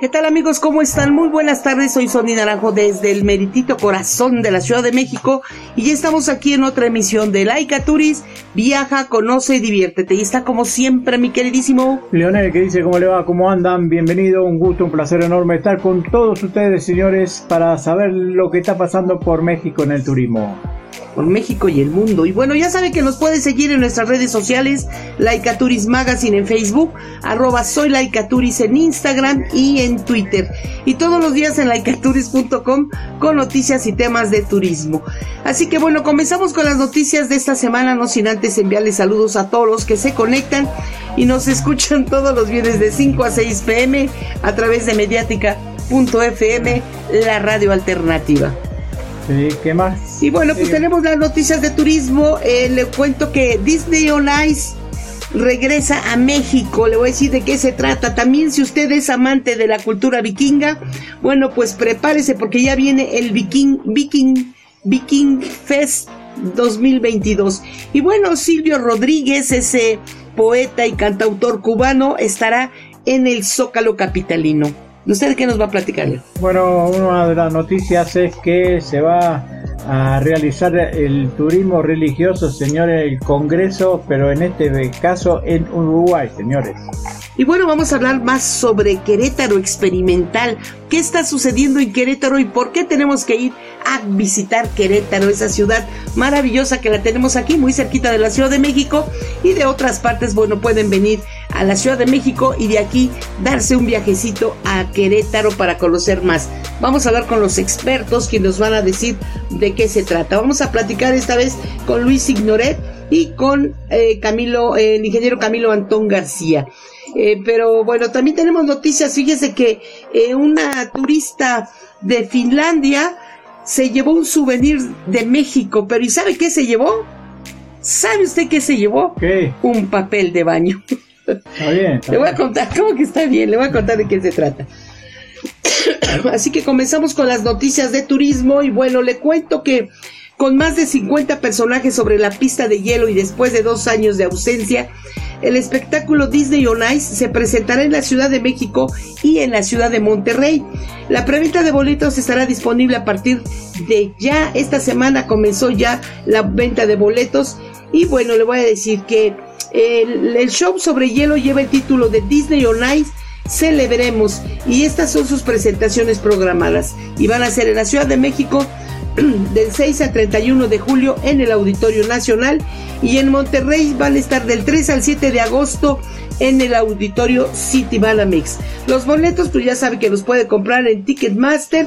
¿Qué tal amigos? ¿Cómo están? Muy buenas tardes, soy Sonia Naranjo desde el meritito corazón de la Ciudad de México y ya estamos aquí en otra emisión de Laika Turis. Viaja, conoce y diviértete. Y está como siempre mi queridísimo Leonel que dice cómo le va, cómo andan, bienvenido, un gusto, un placer enorme estar con todos ustedes señores para saber lo que está pasando por México en el turismo por México y el mundo. Y bueno, ya sabe que nos puede seguir en nuestras redes sociales, Laicaturis Magazine en Facebook, arroba soy Laicaturis en Instagram y en Twitter. Y todos los días en laicaturis.com con noticias y temas de turismo. Así que bueno, comenzamos con las noticias de esta semana, no sin antes enviarles saludos a todos los que se conectan y nos escuchan todos los viernes de 5 a 6 pm a través de mediática.fm, la radio alternativa. Sí, ¿qué más? Y bueno, pues tenemos las noticias de turismo. Eh, le cuento que Disney on Ice regresa a México. Le voy a decir de qué se trata. También si usted es amante de la cultura vikinga, bueno, pues prepárese porque ya viene el Viking, Viking, Viking Fest 2022. Y bueno, Silvio Rodríguez, ese poeta y cantautor cubano, estará en el Zócalo Capitalino. ¿Usted qué nos va a platicar? Bueno, una de las noticias es que se va a realizar el turismo religioso, señores, el Congreso, pero en este caso en Uruguay, señores. Y bueno, vamos a hablar más sobre Querétaro experimental. ¿Qué está sucediendo en Querétaro y por qué tenemos que ir a visitar Querétaro, esa ciudad maravillosa que la tenemos aquí, muy cerquita de la Ciudad de México y de otras partes? Bueno, pueden venir a la Ciudad de México y de aquí darse un viajecito a Querétaro para conocer más. Vamos a hablar con los expertos que nos van a decir de qué se trata. Vamos a platicar esta vez con Luis Ignoret y con eh, Camilo, el ingeniero Camilo Antón García. Eh, pero bueno, también tenemos noticias. Fíjese que eh, una turista de Finlandia se llevó un souvenir de México, pero ¿y sabe qué se llevó? ¿Sabe usted qué se llevó? ¿Qué? Un papel de baño. Está bien. Le voy a contar, ¿cómo que está bien? Le voy a contar de qué se trata. Así que comenzamos con las noticias de turismo y bueno, le cuento que con más de 50 personajes sobre la pista de hielo y después de dos años de ausencia, el espectáculo Disney on Ice se presentará en la Ciudad de México y en la ciudad de Monterrey. La preventa de boletos estará disponible a partir de ya. Esta semana comenzó ya la venta de boletos y bueno, le voy a decir que el, show sobre hielo lleva el título de Disney on Ice Celebremos y estas son sus presentaciones programadas y van a ser en la Ciudad de México del 6 al 31 de julio en el Auditorio Nacional y en Monterrey van a estar del 3 al 7 de agosto en el Auditorio City Banamex. Los boletos pues ya sabe que los puede comprar en Ticketmaster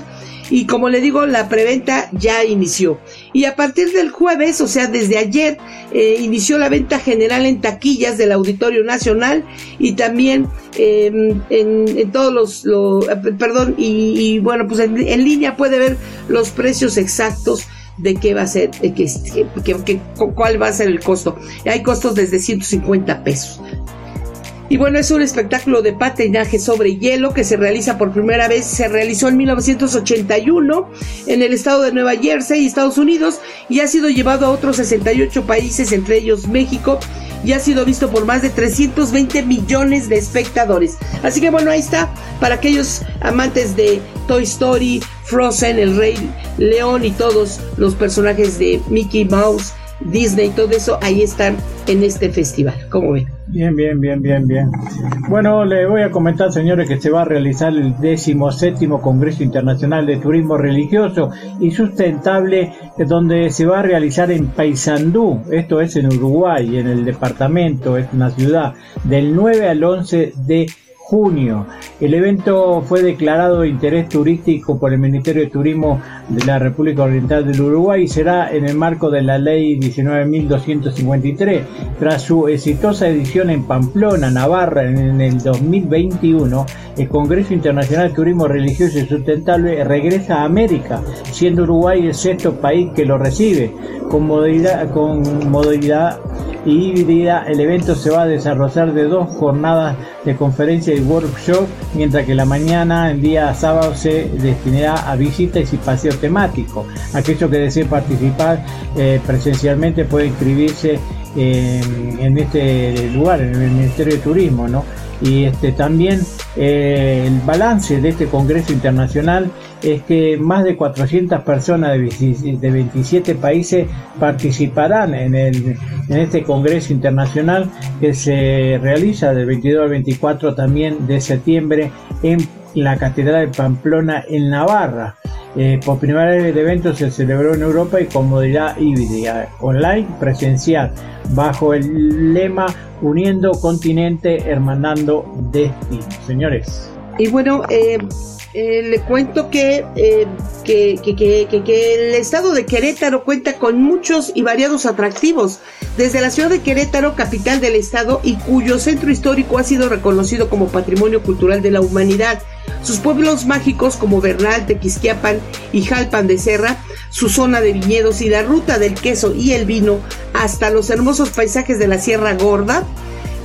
y como le digo, la preventa ya inició. Y a partir del jueves, o sea, desde ayer, eh, inició la venta general en taquillas del Auditorio Nacional y también em, en, todos los, eh, perdón, y, bueno, pues en, línea puede ver los precios exactos de qué va a ser, de qué, cuál va a ser el costo. Hay costos desde 150 pesos. Y bueno, es un espectáculo de patinaje sobre hielo que se realiza por primera vez, se realizó en 1981 en el estado de Nueva Jersey, Estados Unidos, y ha sido llevado a otros 68 países, entre ellos México, y ha sido visto por más de 320 millones de espectadores. Así que bueno, ahí está, para aquellos amantes de Toy Story, Frozen, El Rey León y todos los personajes de Mickey Mouse, Disney, todo eso, ahí están en este festival. ¿Cómo ven? Bien, bien, bien, bien, bien. Bueno, le voy a comentar, señores, que se va a realizar el 17 Congreso Internacional de Turismo Religioso y Sustentable, donde se va a realizar en Paysandú, esto es en Uruguay, en el departamento, es una ciudad, del 9 al 11 de junio. El evento fue declarado de interés turístico por el Ministerio de Turismo de la República Oriental del Uruguay y será en el marco de la Ley 19.253. Tras su exitosa edición en Pamplona, Navarra, en el 2021, el Congreso Internacional de Turismo Religioso y Sustentable regresa a América, siendo Uruguay el sexto país que lo recibe. Con modalidad, con modalidad híbrida, el evento se va a desarrollar de dos jornadas de conferencia y workshop, mientras que la mañana, el día sábado, se destinará a visitas y paseo temático. Aquellos que deseen participar eh, presencialmente pueden inscribirse en este lugar, en el Ministerio de Turismo, ¿no? Y este, también eh, el balance de este Congreso Internacional es que más de 400 personas de, 27 países participarán en, el, en este Congreso Internacional que se realiza del 22 al 24 también de septiembre en la Catedral de Pamplona en Navarra. Eh, por primera vez el evento se celebró en Europa y con modalidad híbrida, online, presencial, bajo el lema Uniendo continente, hermanando destino. Señores. Y bueno, eh, eh, le cuento que, que, que, el estado de Querétaro cuenta con muchos y variados atractivos. Desde la ciudad de Querétaro, capital del estado, y cuyo centro histórico ha sido reconocido como Patrimonio Cultural de la Humanidad. Sus pueblos mágicos como Bernal, Tequisquiapan y Jalpan de Serra, su zona de viñedos y la ruta del queso y el vino hasta los hermosos paisajes de la Sierra Gorda,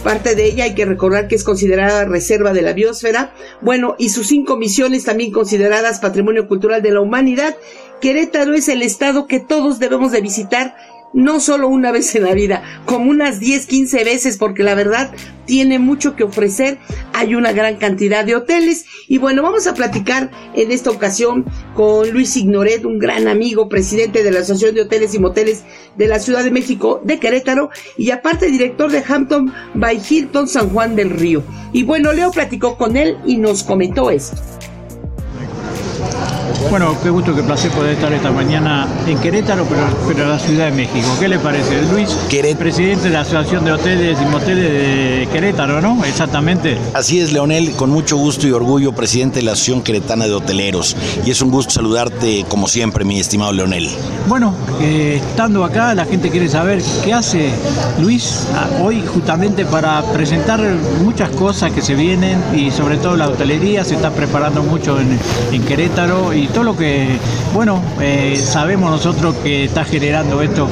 parte de ella hay que recordar que es considerada reserva de la biosfera, bueno, y sus cinco misiones también consideradas patrimonio cultural de la humanidad. Querétaro es el estado que todos debemos de visitar no solo una vez en la vida, como unas 10, 15 veces, porque la verdad tiene mucho que ofrecer. Hay una gran cantidad de hoteles. Y bueno, vamos a platicar en esta ocasión con Luis Ignoret, un gran amigo, presidente de la Asociación de Hoteles y Moteles de la Ciudad de México de Querétaro y aparte director de Hampton by Hilton San Juan del Río. Y bueno, Leo platicó con él y nos comentó esto. Bueno, qué gusto, qué placer poder estar esta mañana en Querétaro, pero, pero en la Ciudad de México. ¿Qué le parece? Luis, presidente de la Asociación de Hoteles y Moteles de Querétaro, ¿no? Exactamente. Así es, Leonel, con mucho gusto y orgullo, presidente de la Asociación Queretana de Hoteleros. Y es un gusto saludarte como siempre, mi estimado Leonel. Bueno, eh, estando acá, la gente quiere saber qué hace Luis ah, hoy justamente para presentar muchas cosas que se vienen y sobre todo la hotelería se está preparando mucho en, en Querétaro y todo lo que, bueno, eh, sabemos nosotros que está generando esto,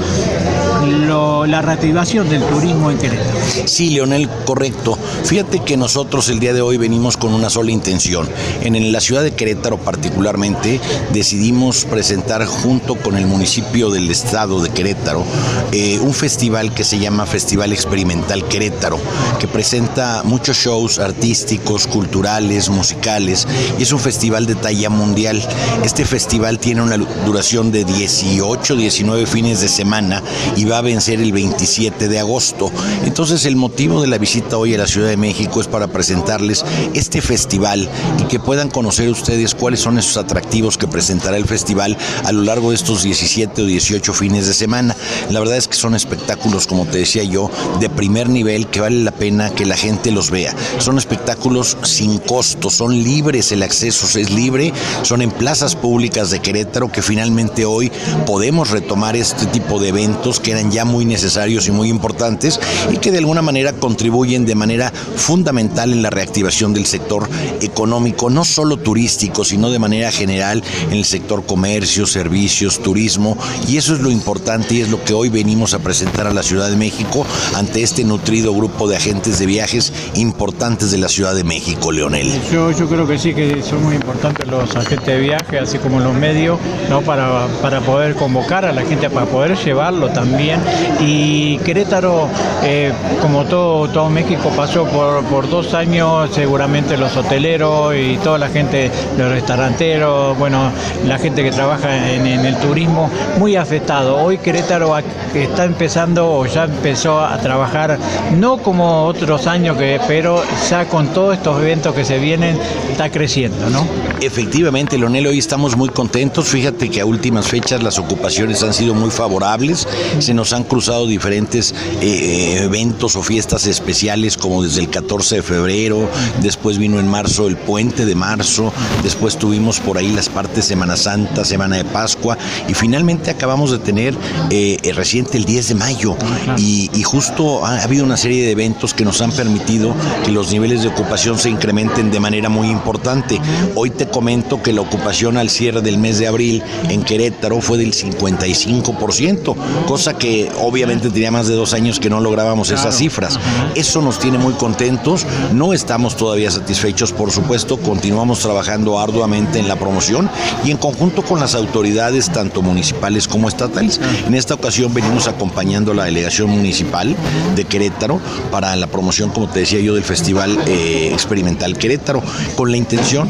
la reactivación del turismo en Querétaro. Sí, Leonel, correcto. Fíjate que nosotros el día de hoy venimos con una sola intención. En, la ciudad de Querétaro particularmente decidimos presentar junto con el municipio del estado de Querétaro eh, un festival que se llama Festival Experimental Querétaro, que presenta muchos shows artísticos, culturales, musicales, y es un festival de talla mundial. Este festival tiene una duración de 18, 19 fines de semana y va a vencer el 27 de agosto. Entonces el motivo de la visita hoy a la Ciudad de México es para presentarles este festival y que puedan conocer ustedes cuáles son esos atractivos que presentará el festival a lo largo de estos 17 o 18 fines de semana. La verdad es que son espectáculos, como te decía yo, de primer nivel que vale la pena que la gente los vea. Son espectáculos sin costo, son libres, el acceso es libre, son en plazas públicas de Querétaro que finalmente hoy podemos retomar este tipo de eventos que eran ya muy necesarios y muy importantes y que de alguna manera contribuyen de manera fundamental en la reactivación del sector económico, no solo turístico, sino de manera general en el sector comercio, servicios, turismo y eso es lo importante y es lo que hoy venimos a presentar a la Ciudad de México ante este nutrido grupo de agentes de viajes importantes de la Ciudad de México, Leonel. Yo, yo creo que sí, que son muy importantes los agentes de viaje así como los medios, ¿no? para, para poder convocar a la gente, para poder llevarlo también. Y Querétaro, eh, como todo, todo México, pasó por, por dos años, seguramente los hoteleros y toda la gente, los restauranteros, bueno, la gente que trabaja en, el turismo, muy afectado. Hoy Querétaro está empezando o ya empezó a trabajar, no como otros años, que, pero ya con todos estos eventos que se vienen, está creciendo, ¿no? Efectivamente, hoy estamos muy contentos. Fíjate que a últimas fechas las ocupaciones han sido muy favorables. Se nos nos han cruzado diferentes eh, eventos o fiestas especiales como desde el 14 de febrero, después vino en marzo el puente de marzo, después tuvimos por ahí las partes Semana Santa, Semana de Pascua y finalmente acabamos de tener eh, reciente el 10 de mayo y, y justo ha habido una serie de eventos que nos han permitido que los niveles de ocupación se incrementen de manera muy importante. Hoy te comento que la ocupación al cierre del mes de abril en Querétaro fue del 55%, cosa que obviamente tenía más de dos años que no lográbamos esas cifras. Eso nos tiene muy contentos, no estamos todavía satisfechos, por supuesto, continuamos trabajando arduamente en la promoción y en conjunto con las autoridades, tanto municipales como estatales. En esta ocasión venimos acompañando a la delegación municipal de Querétaro para la promoción, como te decía yo, del Festival eh, Experimental Querétaro, con la intención,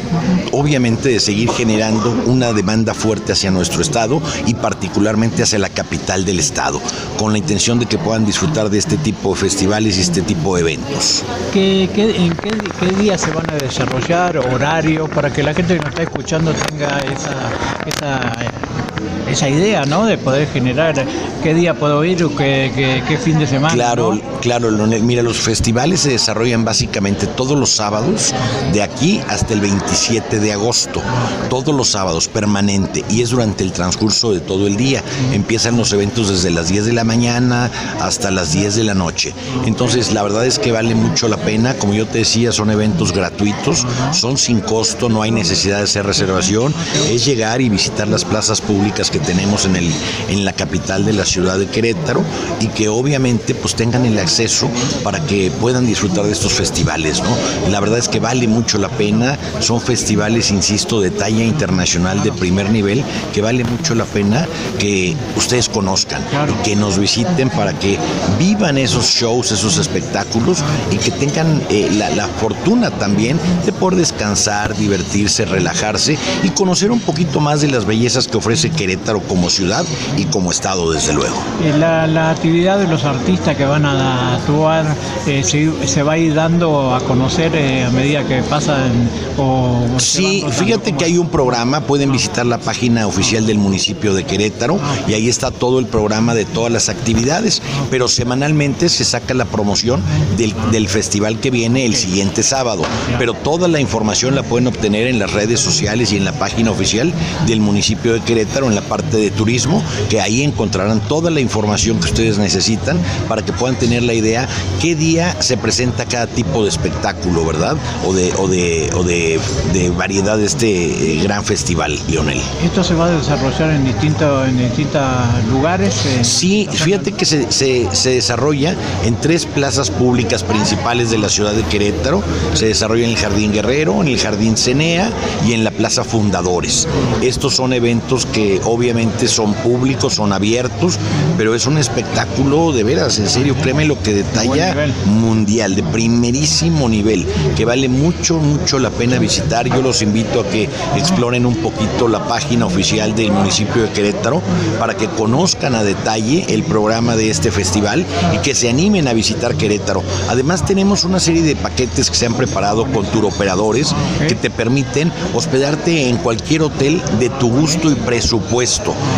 obviamente, de seguir generando una demanda fuerte hacia nuestro estado y particularmente hacia la capital del estado, con la intención de que puedan disfrutar de este tipo de festivales y este tipo de eventos. ¿Qué, en qué, día se van a desarrollar, horario, para que la gente que nos está escuchando tenga esa, esa, esa idea, ¿no? De poder generar qué día puedo ir o qué, qué, fin de semana. Claro, claro, mira, los festivales se desarrollan básicamente todos los sábados, de aquí hasta el 27 de agosto, todos los sábados, permanente, y es durante el transcurso de todo el día. Empiezan los eventos desde las 10 de la mañana hasta las 10 de la noche. Entonces, la verdad es que vale mucho la pena, como yo te decía, son eventos gratuitos, son sin costo, no hay necesidad de hacer reservación, es llegar y visitar las plazas públicas que tenemos en, el, en la capital de la ciudad de Querétaro y que obviamente pues tengan el acceso para que puedan disfrutar de estos festivales, ¿no? La verdad es que vale mucho la pena, son festivales, insisto, de talla internacional de primer nivel, que vale mucho la pena que ustedes conozcan, que nos visiten para que vivan esos shows, esos espectáculos y que tengan eh, la, la fortuna también de poder descansar, divertirse, relajarse y conocer un poquito más de las bellezas que ofrece Querétaro como ciudad y como estado, desde luego. La, la actividad de los artistas que van a actuar eh, se, va a ir dando a conocer eh, a medida que pasan o... Sí, fíjate que hay un programa, pueden visitar la página oficial del municipio de Querétaro y ahí está todo el programa de todas las actividades, pero semanalmente se saca la promoción del, del festival que viene el siguiente sábado, pero toda la información la pueden obtener en las redes sociales y en la página oficial del municipio de Querétaro en la parte de turismo, que ahí encontrarán toda la información que ustedes necesitan para que puedan tener la idea qué día se presenta cada tipo de espectáculo, ¿verdad? O de, o de, o de, variedad de este eh, gran festival, Lionel. ¿Esto se va a desarrollar en, distintos en distintos lugares? sí, fíjate que se, se, desarrolla en tres plazas públicas principales de la ciudad de Querétaro. Se desarrolla en el Jardín Guerrero, en el Jardín Cenea y en la Plaza Fundadores. Estos son eventos que obviamente son públicos, son abiertos, pero es un espectáculo de veras, en serio, créeme lo que detalla mundial, de primerísimo nivel, que vale mucho, mucho la pena visitar. Yo los invito a que exploren un poquito la página oficial del municipio de Querétaro para que conozcan a detalle el programa de este festival y que se animen a visitar Querétaro. Además tenemos una serie de paquetes que se han preparado con turoperadores que te permiten hospedarte en cualquier hotel de tu gusto y presupuesto.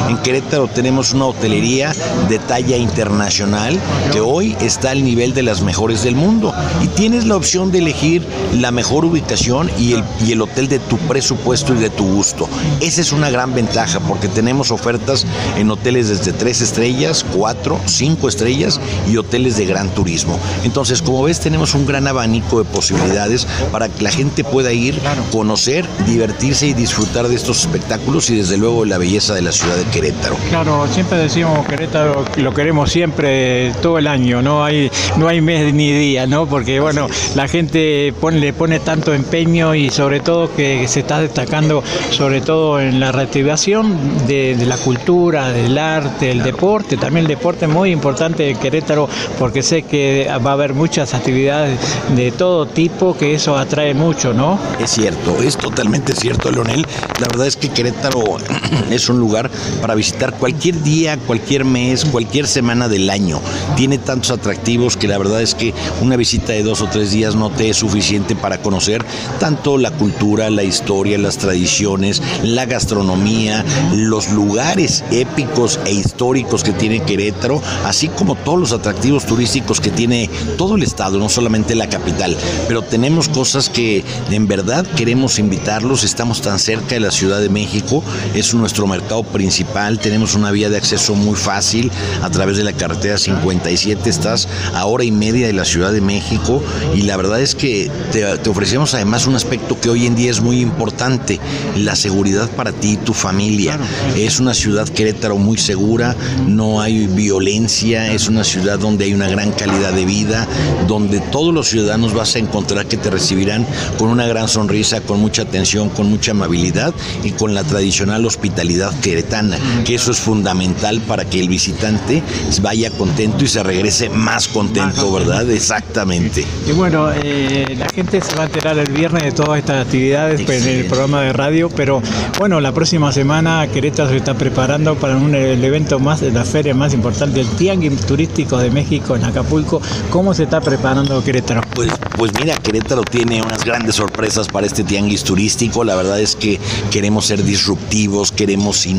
En Querétaro tenemos una hotelería de talla internacional que hoy está al nivel de las mejores del mundo y tienes la opción de elegir la mejor ubicación y el, y el hotel de tu presupuesto y de tu gusto. Esa es una gran ventaja porque tenemos ofertas en hoteles desde tres estrellas, cuatro, cinco estrellas y hoteles de gran turismo. Entonces, como ves, tenemos un gran abanico de posibilidades para que la gente pueda ir, conocer, divertirse y disfrutar de estos espectáculos y desde luego la belleza de la ciudad de Querétaro. Claro, siempre decimos Querétaro lo queremos siempre todo el año, no hay no hay mes ni día, ¿no? Porque bueno, la gente le pone tanto empeño y sobre todo que se está destacando sobre todo en la reactivación de, la cultura, del arte, el deporte, también el deporte es muy importante en Querétaro porque sé que va a haber muchas actividades de todo tipo que eso atrae mucho, ¿no? Es cierto, es totalmente cierto, Leonel. La verdad es que Querétaro es un lugar para visitar cualquier día, cualquier mes, cualquier semana del año. Tiene tantos atractivos que la verdad es que una visita de dos o tres días no te es suficiente para conocer tanto la cultura, la historia, las tradiciones, la gastronomía, los lugares épicos e históricos que tiene Querétaro, así como todos los atractivos turísticos que tiene todo el estado, no solamente la capital. Pero tenemos cosas que en verdad queremos invitarlos, estamos tan cerca de la Ciudad de México, es nuestro mercado principal, tenemos una vía de acceso muy fácil a través de la carretera 57, estás a hora y media de la Ciudad de México y la verdad es que te, te ofrecemos además un aspecto que hoy en día es muy importante, la seguridad para ti y tu familia. Es una ciudad Querétaro muy segura, no hay violencia, es una ciudad donde hay una gran calidad de vida, donde todos los ciudadanos vas a encontrar que te recibirán con una gran sonrisa, con mucha atención, con mucha amabilidad y con la tradicional hospitalidad queretana, que eso es fundamental para que el visitante vaya contento y se regrese más contento, ¿verdad? Exactamente. Y bueno, eh, la gente se va a enterar el viernes de todas estas actividades pues, en el programa de radio, pero bueno, la próxima semana Querétaro se está preparando para un, el evento más, la feria más importante, el Tianguis Turístico de México en Acapulco. ¿Cómo se está preparando Querétaro? Pues, pues mira, Querétaro tiene unas grandes sorpresas para este tianguis turístico. La verdad es que queremos ser disruptivos, queremos innovar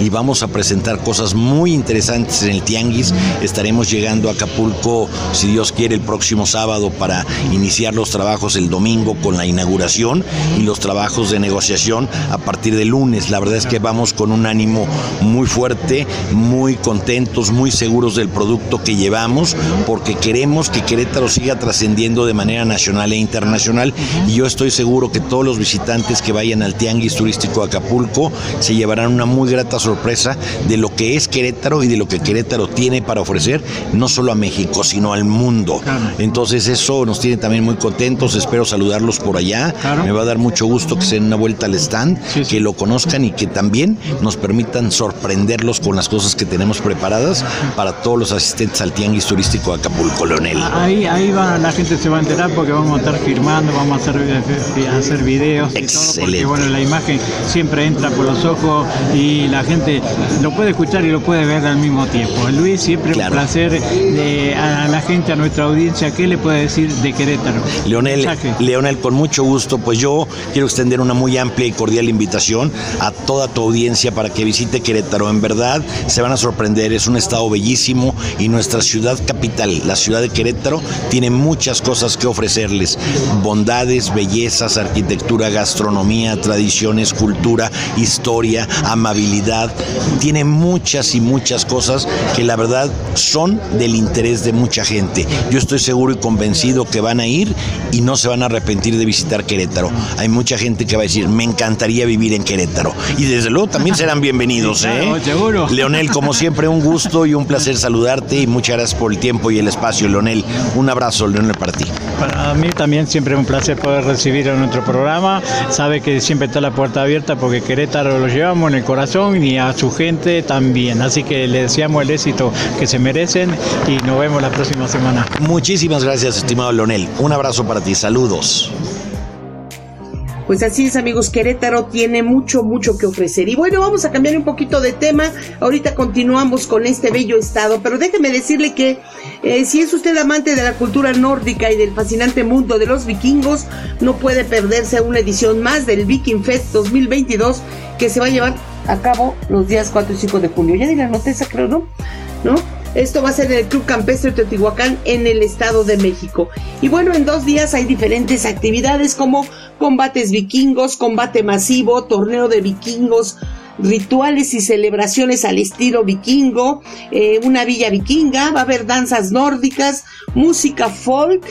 y vamos a presentar cosas muy interesantes en el tianguis. Estaremos llegando a Acapulco, si Dios quiere, el próximo sábado para iniciar los trabajos el domingo con la inauguración y los trabajos de negociación a partir del lunes. La verdad es que vamos con un ánimo muy fuerte, muy contentos, muy seguros del producto que llevamos, porque queremos que Querétaro siga trascendiendo de manera nacional e internacional y yo estoy seguro que todos los visitantes que vayan al Tianguis Turístico de Acapulco se llevarán una muy grata sorpresa de lo que es Querétaro y de lo que Querétaro tiene para ofrecer, no solo a México, sino al mundo. Entonces eso nos tiene también muy contentos, espero saludarlos por allá, me va a dar mucho gusto que se den una vuelta al stand, que lo conozcan y que también nos permitan sorprenderlos con las cosas que tenemos preparadas para todos los asistentes al Tianguis Turístico de Acapulco, Leonel. Ahí, ahí va, la gente se va a enterar porque vamos a estar firmando, vamos a hacer, a hacer videos y todo, porque bueno, la imagen siempre entra por los ojos y la gente lo puede escuchar y lo puede ver al mismo tiempo. Luis, siempre un placer de, a la gente, a nuestra audiencia, ¿qué le puede decir de Querétaro? Leonel, Leonel, con mucho gusto, pues yo quiero extender una muy amplia y cordial invitación a toda tu audiencia para que visite Querétaro. En verdad, se van a sorprender, es un estado bellísimo y nuestra ciudad capital, la ciudad de Querétaro, tiene muchas cosas que ofrecerles. Bondades, bellezas, arquitectura, gastronomía, tradiciones, cultura, historia, amabilidad. Tiene muchas y muchas cosas que la verdad son del interés de mucha gente. Yo estoy seguro y convencido que van a ir y no se van a arrepentir de visitar Querétaro. Hay mucha gente que va a decir, me encantaría vivir en Querétaro. Y desde luego también serán bienvenidos, ¿eh? seguro. Leonel, como siempre, un gusto y un placer saludarte y muchas gracias por el tiempo y el espacio, Leonel. Un abrazo, Leonel, para ti. Para mí también siempre un placer poder recibir en nuestro programa. Sabe que siempre está la puerta abierta porque Querétaro lo llevamos en el corazón y a su gente también. Así que le deseamos el éxito que se merecen y nos vemos la próxima semana. Muchísimas gracias, estimado Leonel. Un abrazo para ti. Saludos. Pues así es, amigos, Querétaro tiene mucho, mucho que ofrecer. Y bueno, vamos a cambiar un poquito de tema. Ahorita continuamos con este bello estado, pero déjeme decirle que eh, si es usted amante de la cultura nórdica y del fascinante mundo de los vikingos, no puede perderse una edición más del Viking Fest 2022 que se va a llevar a cabo los días 4 y 5 de junio. Ya di la noteza, creo, ¿no? ¿No? Esto va a ser en el Club Campestre Teotihuacán en el Estado de México. Y bueno, en dos días hay diferentes actividades como combates vikingos, combate masivo, torneo de vikingos, rituales y celebraciones al estilo vikingo, eh, una villa vikinga, va a haber danzas nórdicas, música folk,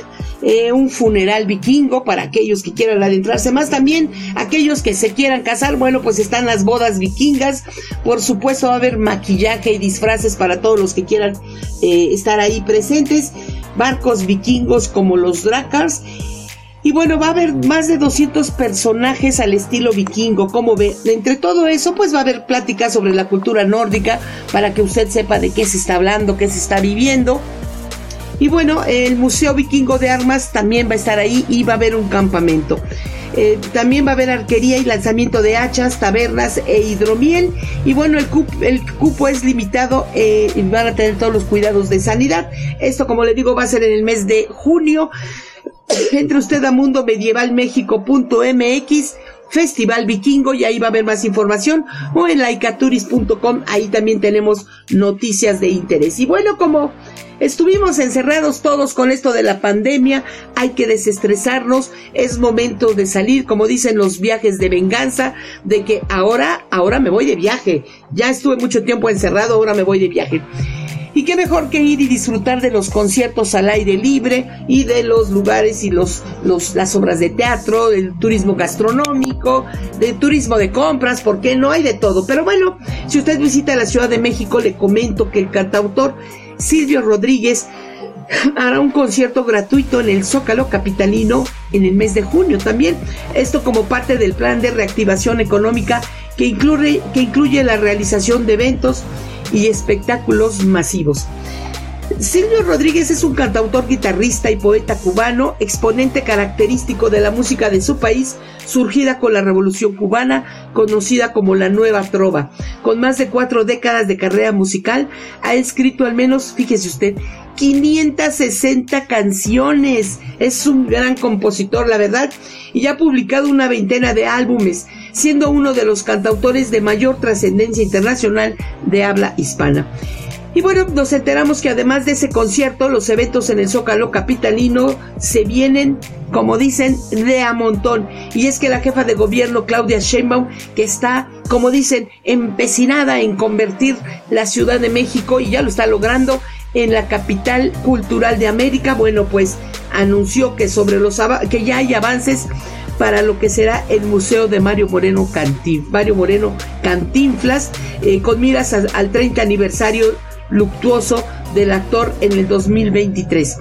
eh, un funeral vikingo para aquellos que quieran adentrarse más. También aquellos que se quieran casar, bueno, pues están las bodas vikingas. Por supuesto va a haber maquillaje y disfraces para todos los que quieran eh, estar ahí presentes. Barcos vikingos como los Drakars. Y bueno, va a haber más de 200 personajes al estilo vikingo, como ve. Entre todo eso, pues va a haber pláticas sobre la cultura nórdica para que usted sepa de qué se está hablando, qué se está viviendo. Y bueno, el Museo Vikingo de Armas también va a estar ahí y va a haber un campamento. Eh, también va a haber arquería y lanzamiento de hachas, tabernas e hidromiel. Y bueno, el, cupo es limitado eh, y van a tener todos los cuidados de sanidad. Esto, como le digo, va a ser en el mes de junio. Entre usted a mundomedievalmexico.mx Festival Vikingo y ahí va a haber más información o en laicaturis.com ahí también tenemos noticias de interés. Y bueno, como estuvimos encerrados todos con esto de la pandemia, hay que desestresarnos, es momento de salir, como dicen los viajes de venganza, de que ahora, ahora me voy de viaje. Ya estuve mucho tiempo encerrado, ahora me voy de viaje. Y qué mejor que ir y disfrutar de los conciertos al aire libre y de los lugares y los, los, las obras de teatro, del turismo gastronómico, del turismo de compras, porque no hay de todo. Pero bueno, si usted visita la Ciudad de México, le comento que el cantautor Silvio Rodríguez hará un concierto gratuito en el Zócalo Capitalino en el mes de junio también. Esto como parte del plan de reactivación económica que incluye, que incluye la realización de eventos y espectáculos masivos. Silvio Rodríguez es un cantautor, guitarrista y poeta cubano, exponente característico de la música de su país, surgida con la Revolución cubana, conocida como la Nueva Trova. Con más de cuatro décadas de carrera musical, ha escrito al menos, fíjese usted, 560 canciones. Es un gran compositor, la verdad, y ha publicado una veintena de álbumes, siendo uno de los cantautores de mayor trascendencia internacional de habla hispana. Y bueno, nos enteramos que además de ese concierto, los eventos en el Zócalo Capitalino se vienen, como dicen, de a montón. Y es que la jefa de gobierno, Claudia Sheinbaum, que está, como dicen, empecinada en convertir la Ciudad de México, y ya lo está logrando, en la capital cultural de América, bueno, pues anunció que sobre los que ya hay avances para lo que será el Museo de Mario Moreno Cantin, Mario Moreno Cantinflas, eh, con miras al 30 aniversario luctuoso del actor en el 2023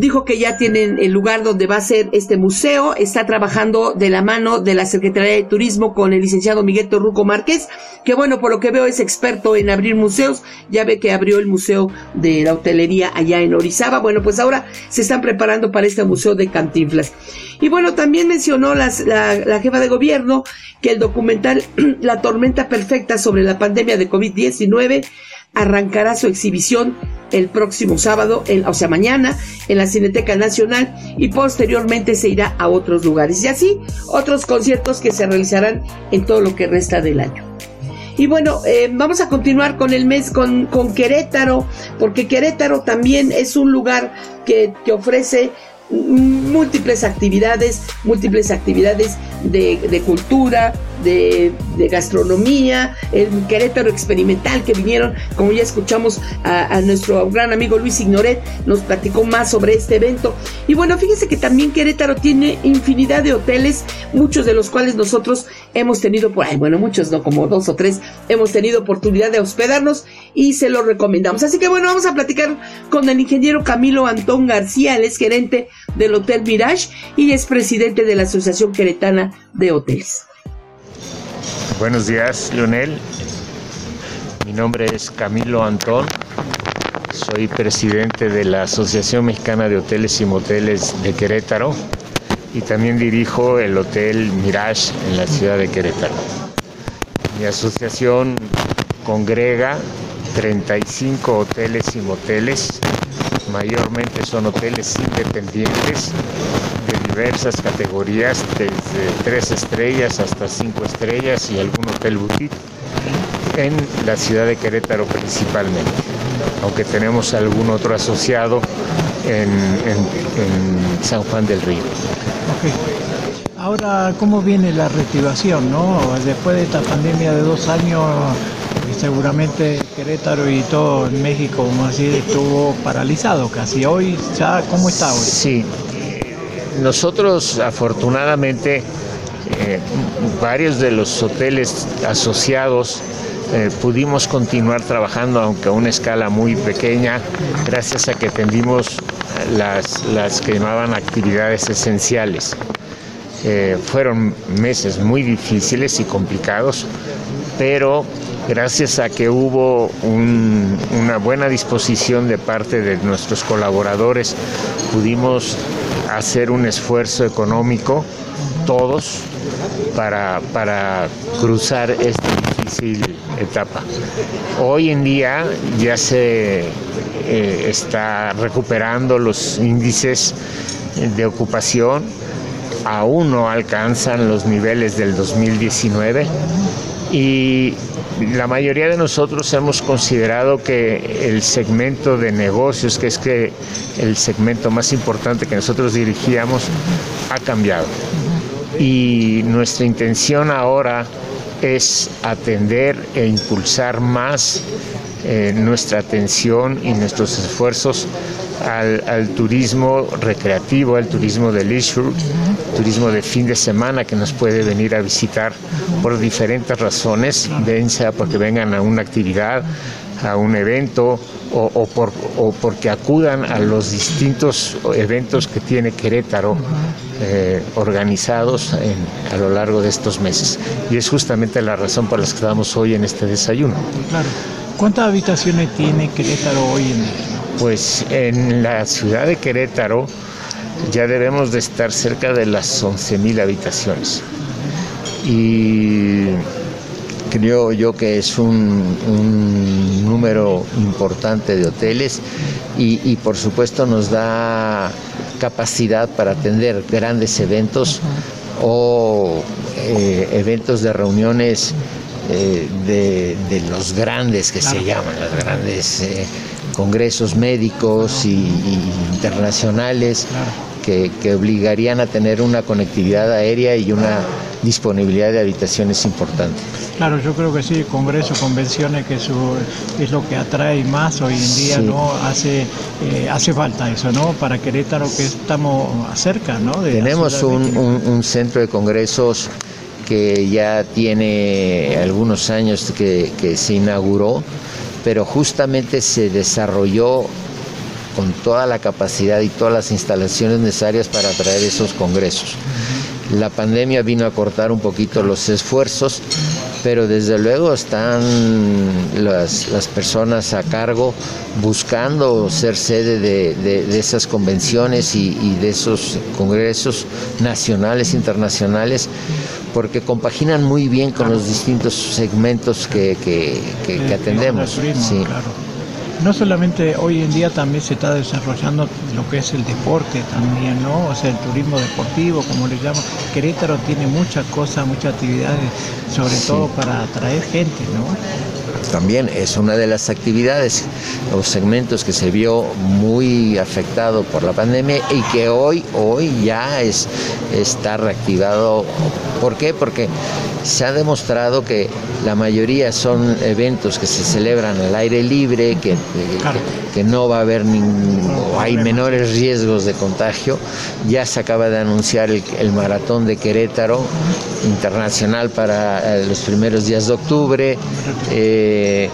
dijo que ya tienen el lugar donde va a ser este museo, está trabajando de la mano de la Secretaría de Turismo con el licenciado Miguel Torruco Márquez, que bueno, por lo que veo es experto en abrir museos, ya ve que abrió el Museo de la Hotelería allá en Orizaba, bueno, pues ahora se están preparando para este Museo de Cantinflas. Y bueno, también mencionó la, la jefa de gobierno que el documental La tormenta perfecta sobre la pandemia de COVID-19 arrancará su exhibición el próximo sábado, o sea, mañana, en la Cineteca Nacional y posteriormente se irá a otros lugares. Y así, otros conciertos que se realizarán en todo lo que resta del año. Y bueno, eh, vamos a continuar con el mes con, con Querétaro, porque Querétaro también es un lugar que, que ofrece múltiples actividades, múltiples actividades de, cultura, de, gastronomía, el Querétaro experimental que vinieron, como ya escuchamos a, nuestro gran amigo Luis Ignoret, nos platicó más sobre este evento. Y bueno, fíjese que también Querétaro tiene infinidad de hoteles, muchos de los cuales nosotros hemos tenido por ahí, bueno, muchos no, como dos o tres, hemos tenido oportunidad de hospedarnos y se lo recomendamos. Así que bueno, vamos a platicar con el ingeniero Camilo Antón García, él es gerente del Hotel Mirage y es presidente de la Asociación Queretana de Hoteles. Buenos días, Leonel. Mi nombre es Camilo Antón. Soy presidente de la Asociación Mexicana de Hoteles y Moteles de Querétaro y también dirijo el Hotel Mirage en la ciudad de Querétaro. Mi asociación congrega 35 hoteles y moteles mayormente son hoteles independientes de diversas categorías, desde tres estrellas hasta cinco estrellas y algún hotel boutique en la ciudad de Querétaro principalmente, aunque tenemos algún otro asociado en, San Juan del Río. Ahora, ¿cómo viene la reactivación? ¿no? Después de esta pandemia de dos años, seguramente Querétaro y todo en México, como así, estuvo paralizado casi. Hoy, ya, ¿cómo está hoy? Sí, nosotros afortunadamente, eh, varios de los hoteles asociados eh, pudimos continuar trabajando, aunque a una escala muy pequeña, gracias a que atendimos las, que llamaban actividades esenciales. Eh, fueron meses muy difíciles y complicados, pero gracias a que hubo una buena disposición de parte de nuestros colaboradores, pudimos hacer un esfuerzo económico todos para, para cruzar esta difícil etapa. Hoy en día ya se eh, está recuperando los índices de ocupación, aún no alcanzan los niveles del 2019 y la mayoría de nosotros hemos considerado que el segmento de negocios, que es que el segmento más importante que nosotros dirigíamos, ha cambiado. Y nuestra intención ahora es atender e impulsar más eh, nuestra atención y nuestros esfuerzos al, turismo recreativo, al turismo de leisure, turismo de fin de semana que nos puede venir a visitar por diferentes razones, bien sea porque vengan a una actividad, a un evento o, por, porque acudan a los distintos eventos que tiene Querétaro eh, organizados a lo largo de estos meses. Y es justamente la razón por la que estamos hoy en este desayuno. Claro. ¿Cuántas habitaciones tiene Querétaro hoy en día? Pues en la ciudad de Querétaro ya debemos de estar cerca de las 11.000 habitaciones. Y creo yo que es un, número importante de hoteles y, por supuesto nos da capacidad para atender grandes eventos o eh, eventos de reuniones eh, de, los grandes que se llaman, las grandes eh, congresos médicos y, internacionales que, obligarían a tener una conectividad aérea y una disponibilidad de habitaciones importante. Claro, yo creo que sí, congresos, convenciones, que eso es lo que atrae más hoy en día, ¿no? Hace, eh, hace falta eso, ¿no? Para Querétaro que estamos cerca, ¿no? Tenemos un, centro de congresos que ya tiene algunos años que, que se inauguró pero justamente se desarrolló con toda la capacidad y todas las instalaciones necesarias para traer esos congresos. La pandemia vino a cortar un poquito los esfuerzos, pero desde luego están las, personas a cargo buscando ser sede de, esas convenciones y, de esos congresos nacionales, internacionales, porque compaginan muy bien con los distintos segmentos que, atendemos. sí no solamente hoy en día también se está desarrollando lo que es el deporte también, ¿no? O sea, el turismo deportivo, como le llaman. Querétaro tiene muchas cosas, muchas actividades, sobre todo para atraer gente, ¿no? También es una de las actividades o segmentos que se vio muy afectado por la pandemia y que hoy, hoy ya es, está reactivado. ¿Por qué? Porque se ha demostrado que la mayoría son eventos que se celebran al aire libre, que, que, no va a haber ningún, hay menores riesgos de contagio. Ya se acaba de anunciar el, maratón de Querétaro internacional para eh, los primeros días de octubre. Eh,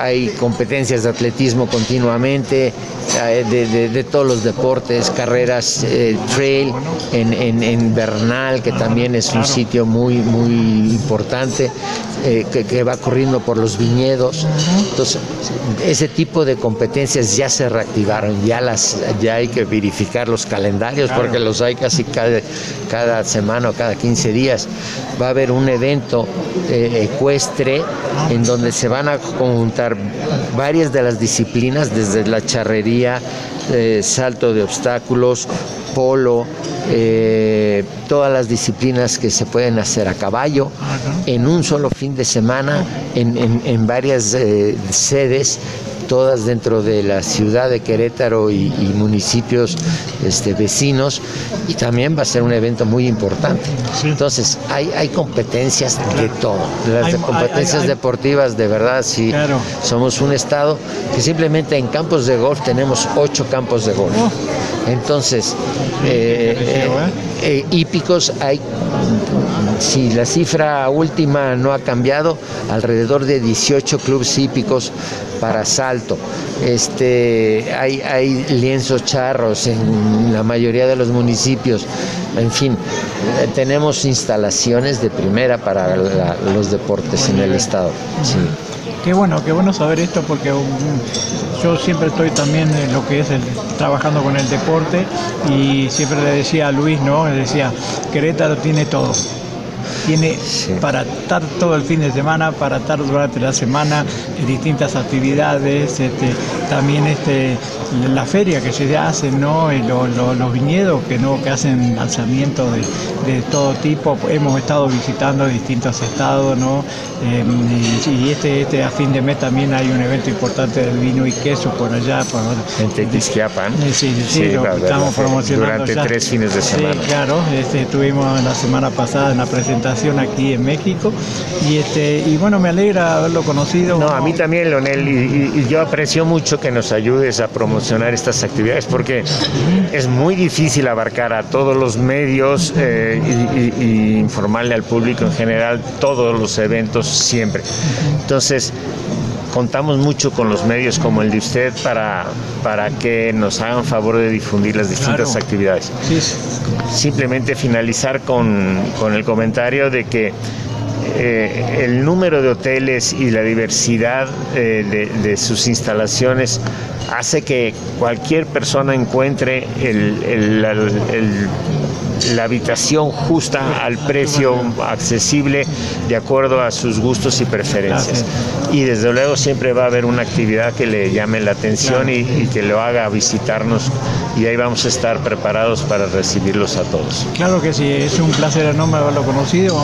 hay competencias de atletismo continuamente, eh, de, todos los deportes, carreras trail en, en, Bernal, que también es un sitio muy, muy importante, que, va corriendo por los viñedos. Entonces, ese tipo de competencias ya se reactivaron, ya las ya hay que verificar los calendarios porque los hay casi cada, cada semana o cada 15 días. Va a haber un evento eh, ecuestre en donde se van a conjuntar varias de las disciplinas, desde la charrería, eh, salto de obstáculos, polo, eh, todas las disciplinas que se pueden hacer a caballo en un solo fin de semana en, varias sedes todas dentro de la ciudad de Querétaro y, municipios este, vecinos y también va a ser un evento muy importante. Entonces, hay, hay competencias de todo. Las competencias deportivas, de verdad, sí. Somos un estado que simplemente en campos de golf tenemos ocho campos de golf. Oh. Entonces, eh, eh, eh, hípicos hay, si la cifra última no ha cambiado, alrededor de 18 clubes hípicos para salto. Este, hay, hay lienzos charros en la mayoría de los municipios. En fin, tenemos instalaciones de primera para los deportes en el estado. Qué bueno, qué bueno saber esto porque um, yo siempre estoy también en lo que es el, trabajando con el deporte y siempre le decía a Luis, ¿no? Le decía, Querétaro tiene todo tiene para estar todo el fin de semana, para estar durante la semana en distintas actividades, este, también este, la feria que se hace, ¿no? los viñedos que, ¿no? que hacen lanzamientos de, todo tipo, hemos estado visitando distintos estados, ¿no? Em, y, este, este a fin de mes también hay un evento importante del vino y queso por allá. Por, en Tequisquiapan. Sí, sí, sí, lo estamos promocionando. Durante tres fines de semana. Sí, claro, este, estuvimos la semana pasada en la presentación aquí en México. Y, este, y bueno, me alegra haberlo conocido. No, a mí también, Leonel, y, yo aprecio mucho que nos ayudes a promocionar estas actividades porque es muy difícil abarcar a todos los medios eh, y, informarle al público en general todos los eventos siempre. Entonces, contamos mucho con los medios como el de usted para, para que nos hagan favor de difundir las distintas actividades. Simplemente finalizar con, el comentario de que eh, el número de hoteles y la diversidad eh, de, sus instalaciones hace que cualquier persona encuentre el la habitación justa al precio accesible de acuerdo a sus gustos y preferencias. Y desde luego siempre va a haber una actividad que le llame la atención y, que lo haga visitarnos y ahí vamos a estar preparados para recibirlos a todos. Claro que sí, es un placer enorme haberlo conocido.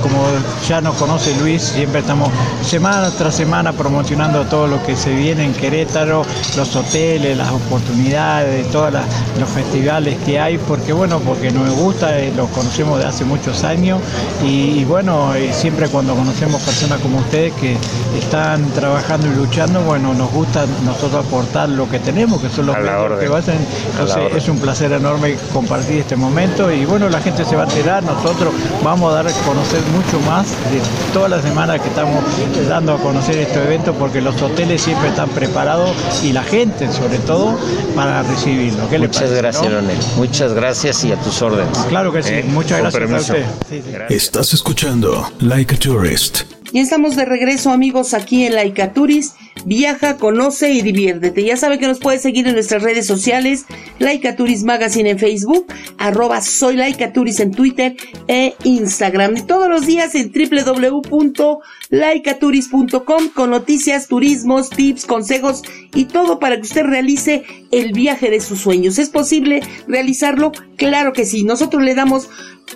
Como ya nos conoce Luis, siempre estamos semana tras semana promocionando todo lo que se viene en Querétaro, los hoteles, las oportunidades, todos los festivales que hay, porque bueno, porque nos gusta eh, los conocemos de hace muchos años y, bueno, eh, siempre cuando conocemos personas como ustedes que están trabajando y luchando, bueno, nos gusta nosotros aportar lo que tenemos, que son los medios que hacen. Entonces es un placer enorme compartir este momento y bueno, la gente se va a enterar, nosotros vamos a dar a conocer mucho más de todas las semanas que estamos dando a conocer este evento porque los hoteles siempre están preparados y la gente sobre todo para recibirlo. Muchas gracias, Leonel. Muchas gracias y a tus órdenes. Claro que sí, eh, muchas gracias a usted. Estás escuchando Like a Tourist. Y estamos de regreso amigos aquí en Laika Tourist. Viaja, conoce y diviértete. Ya sabe que nos puede seguir en nuestras redes sociales, Laika Tourist Magazine en Facebook, arroba soy en Twitter e Instagram. Y todos los días en www.laikaturist.com con noticias, turismos, tips, consejos y todo para que usted realice el viaje de sus sueños. ¿Es posible realizarlo? Claro que sí. Nosotros le damos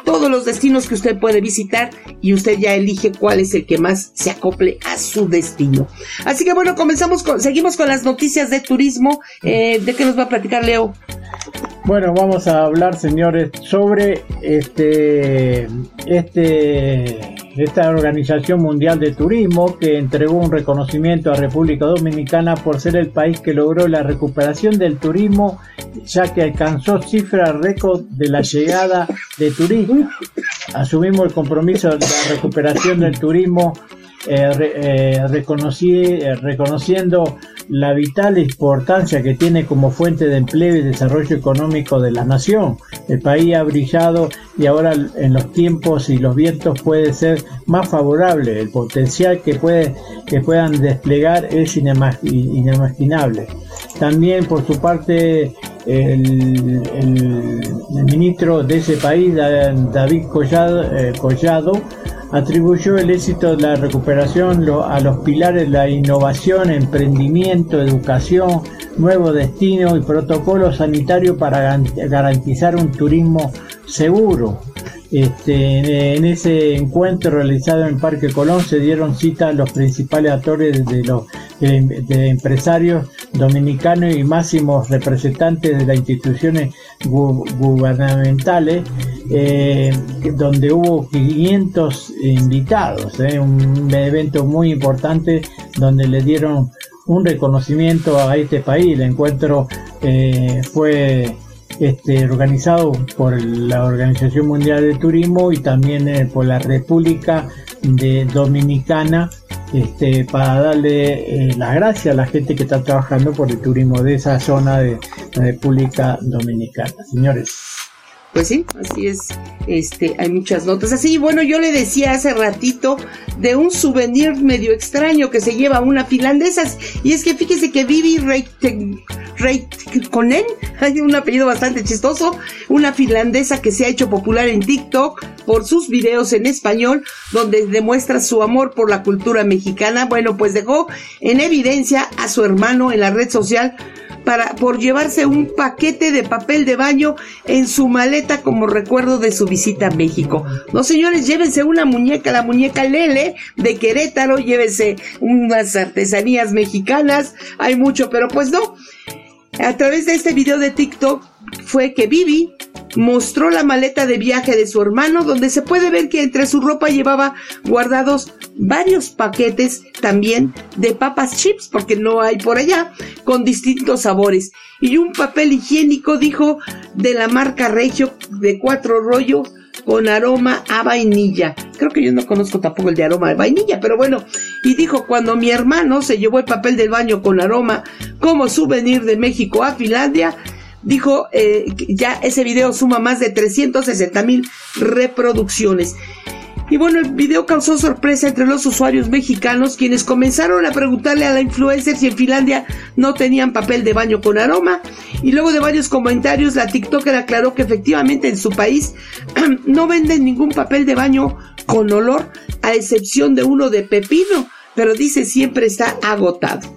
todos los destinos que usted puede visitar y usted ya elige cuál es el que más se acople a su destino. Así que bueno, comenzamos con, seguimos con las noticias de turismo. Eh, ¿De qué nos va a platicar Leo? Bueno, vamos a hablar, señores, sobre este, este, esta Organización Mundial de Turismo que entregó un reconocimiento a República Dominicana por ser el país que logró la recuperación del turismo, ya que alcanzó cifras récord de la llegada de turismo. Asumimos el compromiso de la recuperación del turismo eh, eh, eh, reconociendo la vital importancia que tiene como fuente de empleo y desarrollo económico de la nación. El país ha brillado y ahora en los tiempos y los vientos puede ser más favorable. El potencial que, puede, que puedan desplegar es inimaginable. También por su parte el, ministro de ese país, David Collado atribuyó el éxito de la recuperación a los pilares de la innovación, emprendimiento, educación, nuevo destino y protocolo sanitario para garantizar un turismo seguro. Este, en ese encuentro realizado en Parque Colón se dieron cita a los principales actores de los de, empresarios dominicanos y máximos representantes de las instituciones gubernamentales, eh, donde hubo 500 invitados, eh, un evento muy importante donde le dieron un reconocimiento a este país. El encuentro eh, fue este, organizado por la Organización Mundial de Turismo y también por la República de Dominicana este, para darle eh, las gracias a la gente que está trabajando por el turismo de esa zona de la República Dominicana. Señores. Pues sí, así es. Este, hay muchas notas. Así, bueno, yo le decía hace ratito de un souvenir medio extraño que se lleva una finlandesa. Y es que fíjese que Vivi Reitkonen, hay un apellido bastante chistoso, una finlandesa que se ha hecho popular en TikTok por sus videos en español, donde demuestra su amor por la cultura mexicana. Bueno, pues dejó en evidencia a su hermano en la red social para, por llevarse un paquete de papel de baño en su maleta como recuerdo de su visita a México. No, señores, llévense una muñeca, la muñeca Lele de Querétaro, llévense unas artesanías mexicanas, hay mucho, pero pues no. A través de este video de TikTok fue que Vivi mostró la maleta de viaje de su hermano, donde se puede ver que entre su ropa llevaba guardados varios paquetes también de papas chips, porque no hay por allá, con distintos sabores. Y un papel higiénico, dijo, de la marca Regio de cuatro rollos con aroma a vainilla. Creo que yo no conozco tampoco el de aroma de vainilla, pero bueno. Y dijo, cuando mi hermano se llevó el papel del baño con aroma como souvenir de México a Finlandia, dijo eh, ya ese video suma más de 360 mil reproducciones. Y bueno, el video causó sorpresa entre los usuarios mexicanos, quienes comenzaron a preguntarle a la influencer si en Finlandia no tenían papel de baño con aroma. Y luego de varios comentarios, la TikToker aclaró que efectivamente en su país no venden ningún papel de baño con olor, a excepción de uno de pepino, pero dice siempre está agotado.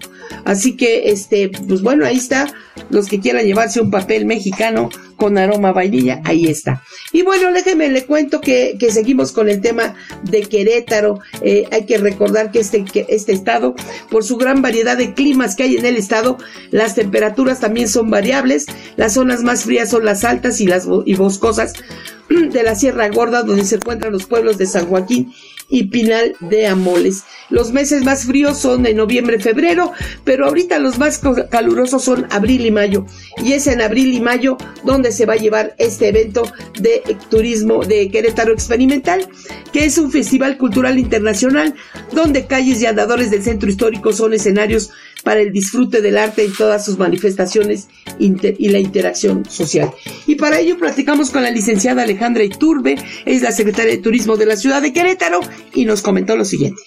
Así que, este, pues bueno, ahí está. Los que quieran llevarse un papel mexicano con aroma vainilla, ahí está. Y bueno, déjeme le cuento que, que seguimos con el tema de Querétaro. Eh, hay que recordar que este, que este estado, por su gran variedad de climas que hay en el estado, las temperaturas también son variables. Las zonas más frías son las altas y las y boscosas de la Sierra Gorda, donde se encuentran los pueblos de San Joaquín y Pinal de Amoles. Los meses más fríos son de noviembre, febrero, pero ahorita los más calurosos son abril y mayo. Y es en abril y mayo donde se va a llevar este evento de turismo de Querétaro Experimental, que es un festival cultural internacional donde calles y andadores del centro histórico son escenarios para el disfrute del arte en todas sus manifestaciones y la interacción social. Y para ello platicamos con la licenciada Alejandra Iturbe, es la secretaria de Turismo de la ciudad de Querétaro, y nos comentó lo siguiente.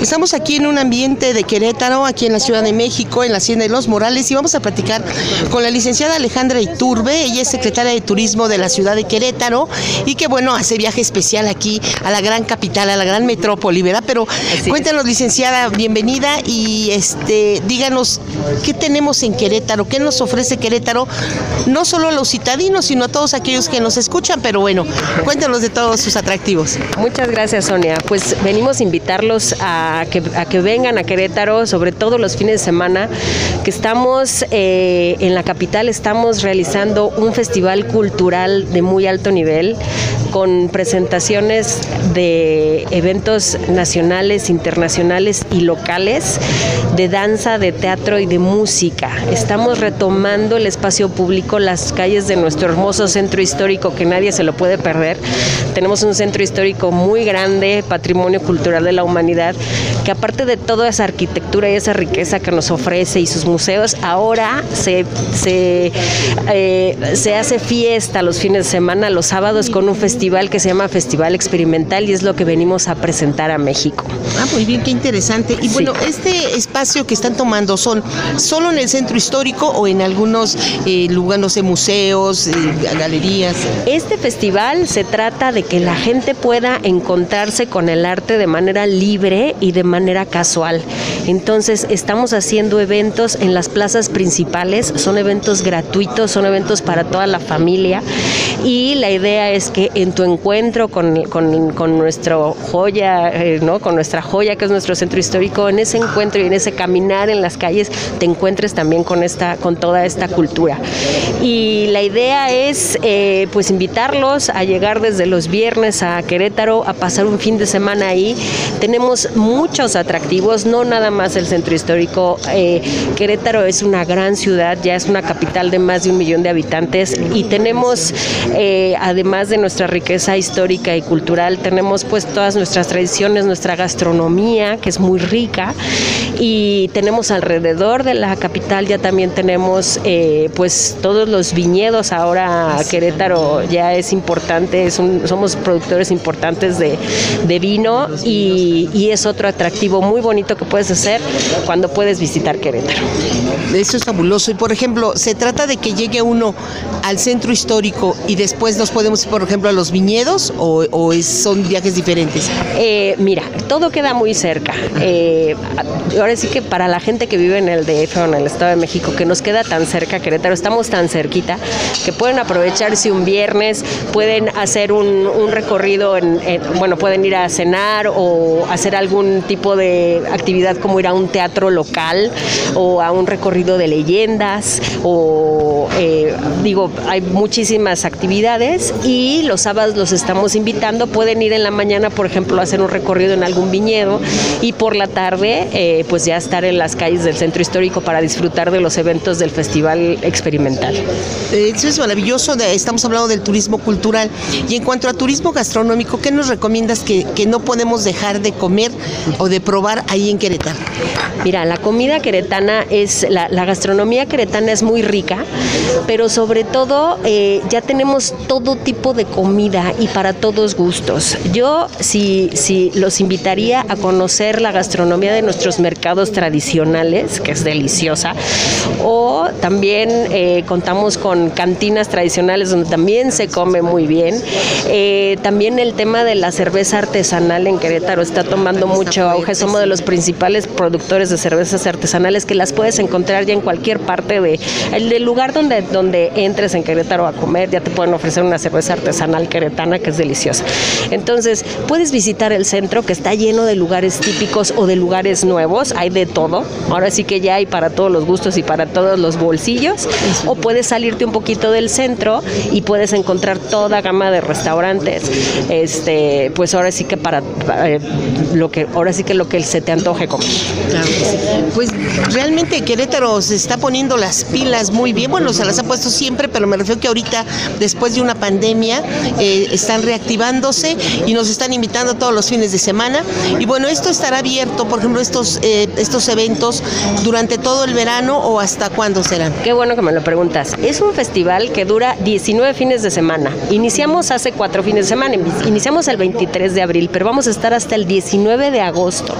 Estamos aquí en un ambiente de Querétaro, aquí en la Ciudad de México, en la Hacienda de los Morales, y vamos a platicar con la licenciada Alejandra Iturbe, ella es secretaria de Turismo de la Ciudad de Querétaro, y que bueno, hace viaje especial aquí a la gran capital, a la gran metrópoli, ¿verdad? Pero cuéntanos, licenciada, bienvenida, y este, díganos, ¿qué tenemos en Querétaro? ¿Qué nos ofrece Querétaro? No solo a los citadinos, sino a todos aquellos que nos escuchan, pero bueno, cuéntanos de todos sus atractivos. Muchas gracias, Sonia. Pues venimos a invitarlos a a que, vengan a Querétaro, sobre todo los fines de semana, que estamos eh, en la capital, estamos realizando un festival cultural de muy alto nivel con presentaciones de eventos nacionales, internacionales y locales de danza, de teatro y de música. Estamos retomando el espacio público, las calles de nuestro hermoso centro histórico que nadie se lo puede perder. Tenemos un centro histórico muy grande, patrimonio cultural de la humanidad, que aparte de toda esa arquitectura y esa riqueza que nos ofrece y sus museos, ahora se, se, eh, se hace fiesta los fines de semana, los sábados con un festival que se llama Festival Experimental y es lo que venimos a presentar a México. Ah, muy bien, qué interesante. Y bueno, este espacio que están tomando son solo en el centro histórico o en algunos eh, lugares, no sé, museos, eh, galerías. Este festival se trata de que la gente pueda encontrarse con el arte de manera libre y de manera casual. Entonces estamos haciendo eventos en las plazas principales, son eventos gratuitos, son eventos para toda la familia y la idea es que en tu encuentro con, con, con nuestro joya, eh, ¿no? con nuestra joya que es nuestro centro histórico, en ese encuentro y en ese caminar en las calles te encuentres también con, esta, con toda esta cultura. Y la idea es eh, pues invitarlos a llegar desde los viernes a Querétaro, a pasar un fin de semana ahí. Tenemos muchos atractivos, no nada más el centro histórico. Eh, Querétaro es una gran ciudad, ya es una capital de más de un millón de habitantes y tenemos, eh, además de nuestra riqueza histórica y cultural, tenemos pues todas nuestras tradiciones, nuestra gastronomía, que es muy rica, y tenemos alrededor de la capital ya también tenemos eh, pues todos los viñedos. Ahora Querétaro ya es importante, es somos productores importantes de, de vino y, y es otro atractivo muy bonito que puedes hacer cuando puedes visitar Querétaro. Eso es fabuloso. Y por ejemplo, se trata de que llegue uno al centro histórico y después nos podemos ir, por ejemplo, a los viñedos o, son viajes diferentes? Eh, mira, todo queda muy cerca. Eh, ahora sí que para la gente que vive en el DF o en el Estado de México, que nos queda tan cerca, Querétaro, estamos tan cerquita, que pueden aprovecharse un viernes, pueden hacer un, recorrido, en, bueno, pueden ir a cenar o hacer algún tipo de actividad como ir a un teatro local o a un recorrido de leyendas o eh, digo, hay muchísimas actividades y los sábados los estamos invitando, pueden ir en la mañana, por ejemplo, a hacer un recorrido en algún viñedo y por la tarde eh, pues ya estar en las calles del centro histórico para disfrutar de los eventos del Festival Experimental. Eso es maravilloso, estamos hablando del turismo cultural y en cuanto a turismo gastronómico, ¿qué nos recomiendas que, que no podemos dejar de comer o de probar ahí en Querétaro? Mira, la comida queretana es, la, gastronomía queretana es muy rica, pero sobre todo eh, ya tenemos todo tipo de comida y para todos gustos. Yo sí, sí los invitaría a conocer la gastronomía de nuestros mercados tradicionales, que es deliciosa, o también eh, contamos con cantinas tradicionales donde también se come muy bien. Eh, también el tema de la cerveza artesanal en Querétaro está tomando mucho auge, somos de los principales productores de cervezas artesanales que las puedes encontrar ya en cualquier parte de el del lugar donde, donde entres en Querétaro a comer, ya te pueden ofrecer una cerveza artesanal queretana que es deliciosa. Entonces, puedes visitar el centro que está lleno de lugares típicos o de lugares nuevos, hay de todo. Ahora sí que ya hay para todos los gustos y para todos los bolsillos. O puedes salirte un poquito del centro y puedes encontrar toda gama de restaurantes. Este, pues ahora sí que para, eh, lo que ahora sí que lo que se te antoje comer. Pues realmente Querétaro se está poniendo las pilas muy bien. Bueno, se las ha puesto siempre, pero me refiero que ahorita, después de una pandemia, eh, están reactivándose y nos están invitando todos los fines de semana. Y bueno, esto estará abierto, por ejemplo, estos, eh, estos eventos durante todo el verano o hasta cuándo serán. Qué bueno que me lo preguntas. Es un festival que dura 19 fines de semana. Iniciamos hace cuatro fines de semana, iniciamos el 23 de abril, pero vamos a estar hasta el 19 de agosto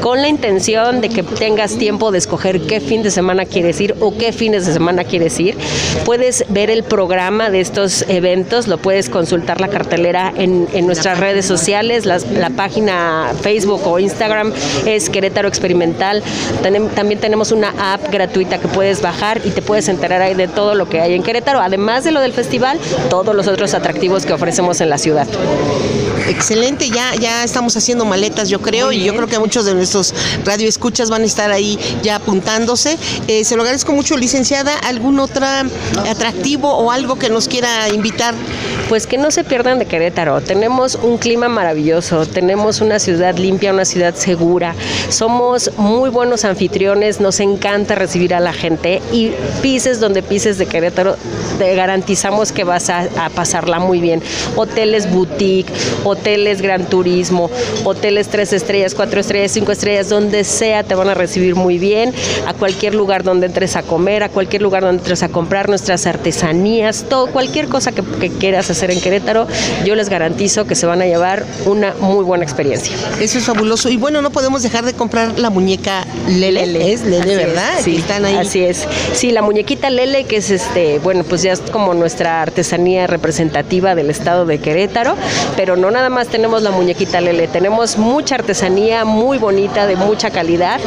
con la intención de que tengas tiempo de escoger qué fin de semana quieres ir o qué fines de semana quieres ir. Puedes ver el programa de estos eventos, lo puedes consultar la cartelera en, nuestras redes sociales, la, página Facebook o Instagram es Querétaro Experimental. también tenemos una app gratuita que puedes bajar y te puedes enterar ahí de todo lo que hay en Querétaro, además de lo del festival, todos los otros atractivos que ofrecemos en la ciudad. Excelente, ya, ya estamos haciendo maletas, yo creo, y yo creo que muchos de nuestros radioescuchas van a estar ahí ya apuntándose. Eh, se lo agradezco mucho, licenciada. ¿Algún otro atractivo o algo que nos quiera invitar? Pues que no se pierdan de Querétaro. Tenemos un clima maravilloso, tenemos una ciudad limpia, una ciudad segura. Somos muy buenos anfitriones, nos encanta recibir a la gente y pises donde pises de Querétaro, te garantizamos que vas a, a pasarla muy bien. Hoteles boutique, hoteles gran turismo, hoteles tres estrellas, cuatro estrellas, cinco estrellas, donde sea te van a recibir muy bien, a cualquier lugar donde entres a comer, a cualquier lugar donde entres a comprar nuestras artesanías, todo, cualquier cosa que, quieras hacer en Querétaro, yo les garantizo que se van a llevar una muy buena experiencia. Eso es fabuloso. Y bueno, no podemos dejar de comprar la muñeca Lele. Es Lele, ¿verdad? sí, están ahí. Así es. Sí, la muñequita Lele, que es este, bueno, pues ya es como nuestra artesanía representativa del estado de Querétaro, pero no nada más tenemos la muñequita Lele, tenemos mucha artesanía muy bonita, de mucha calidad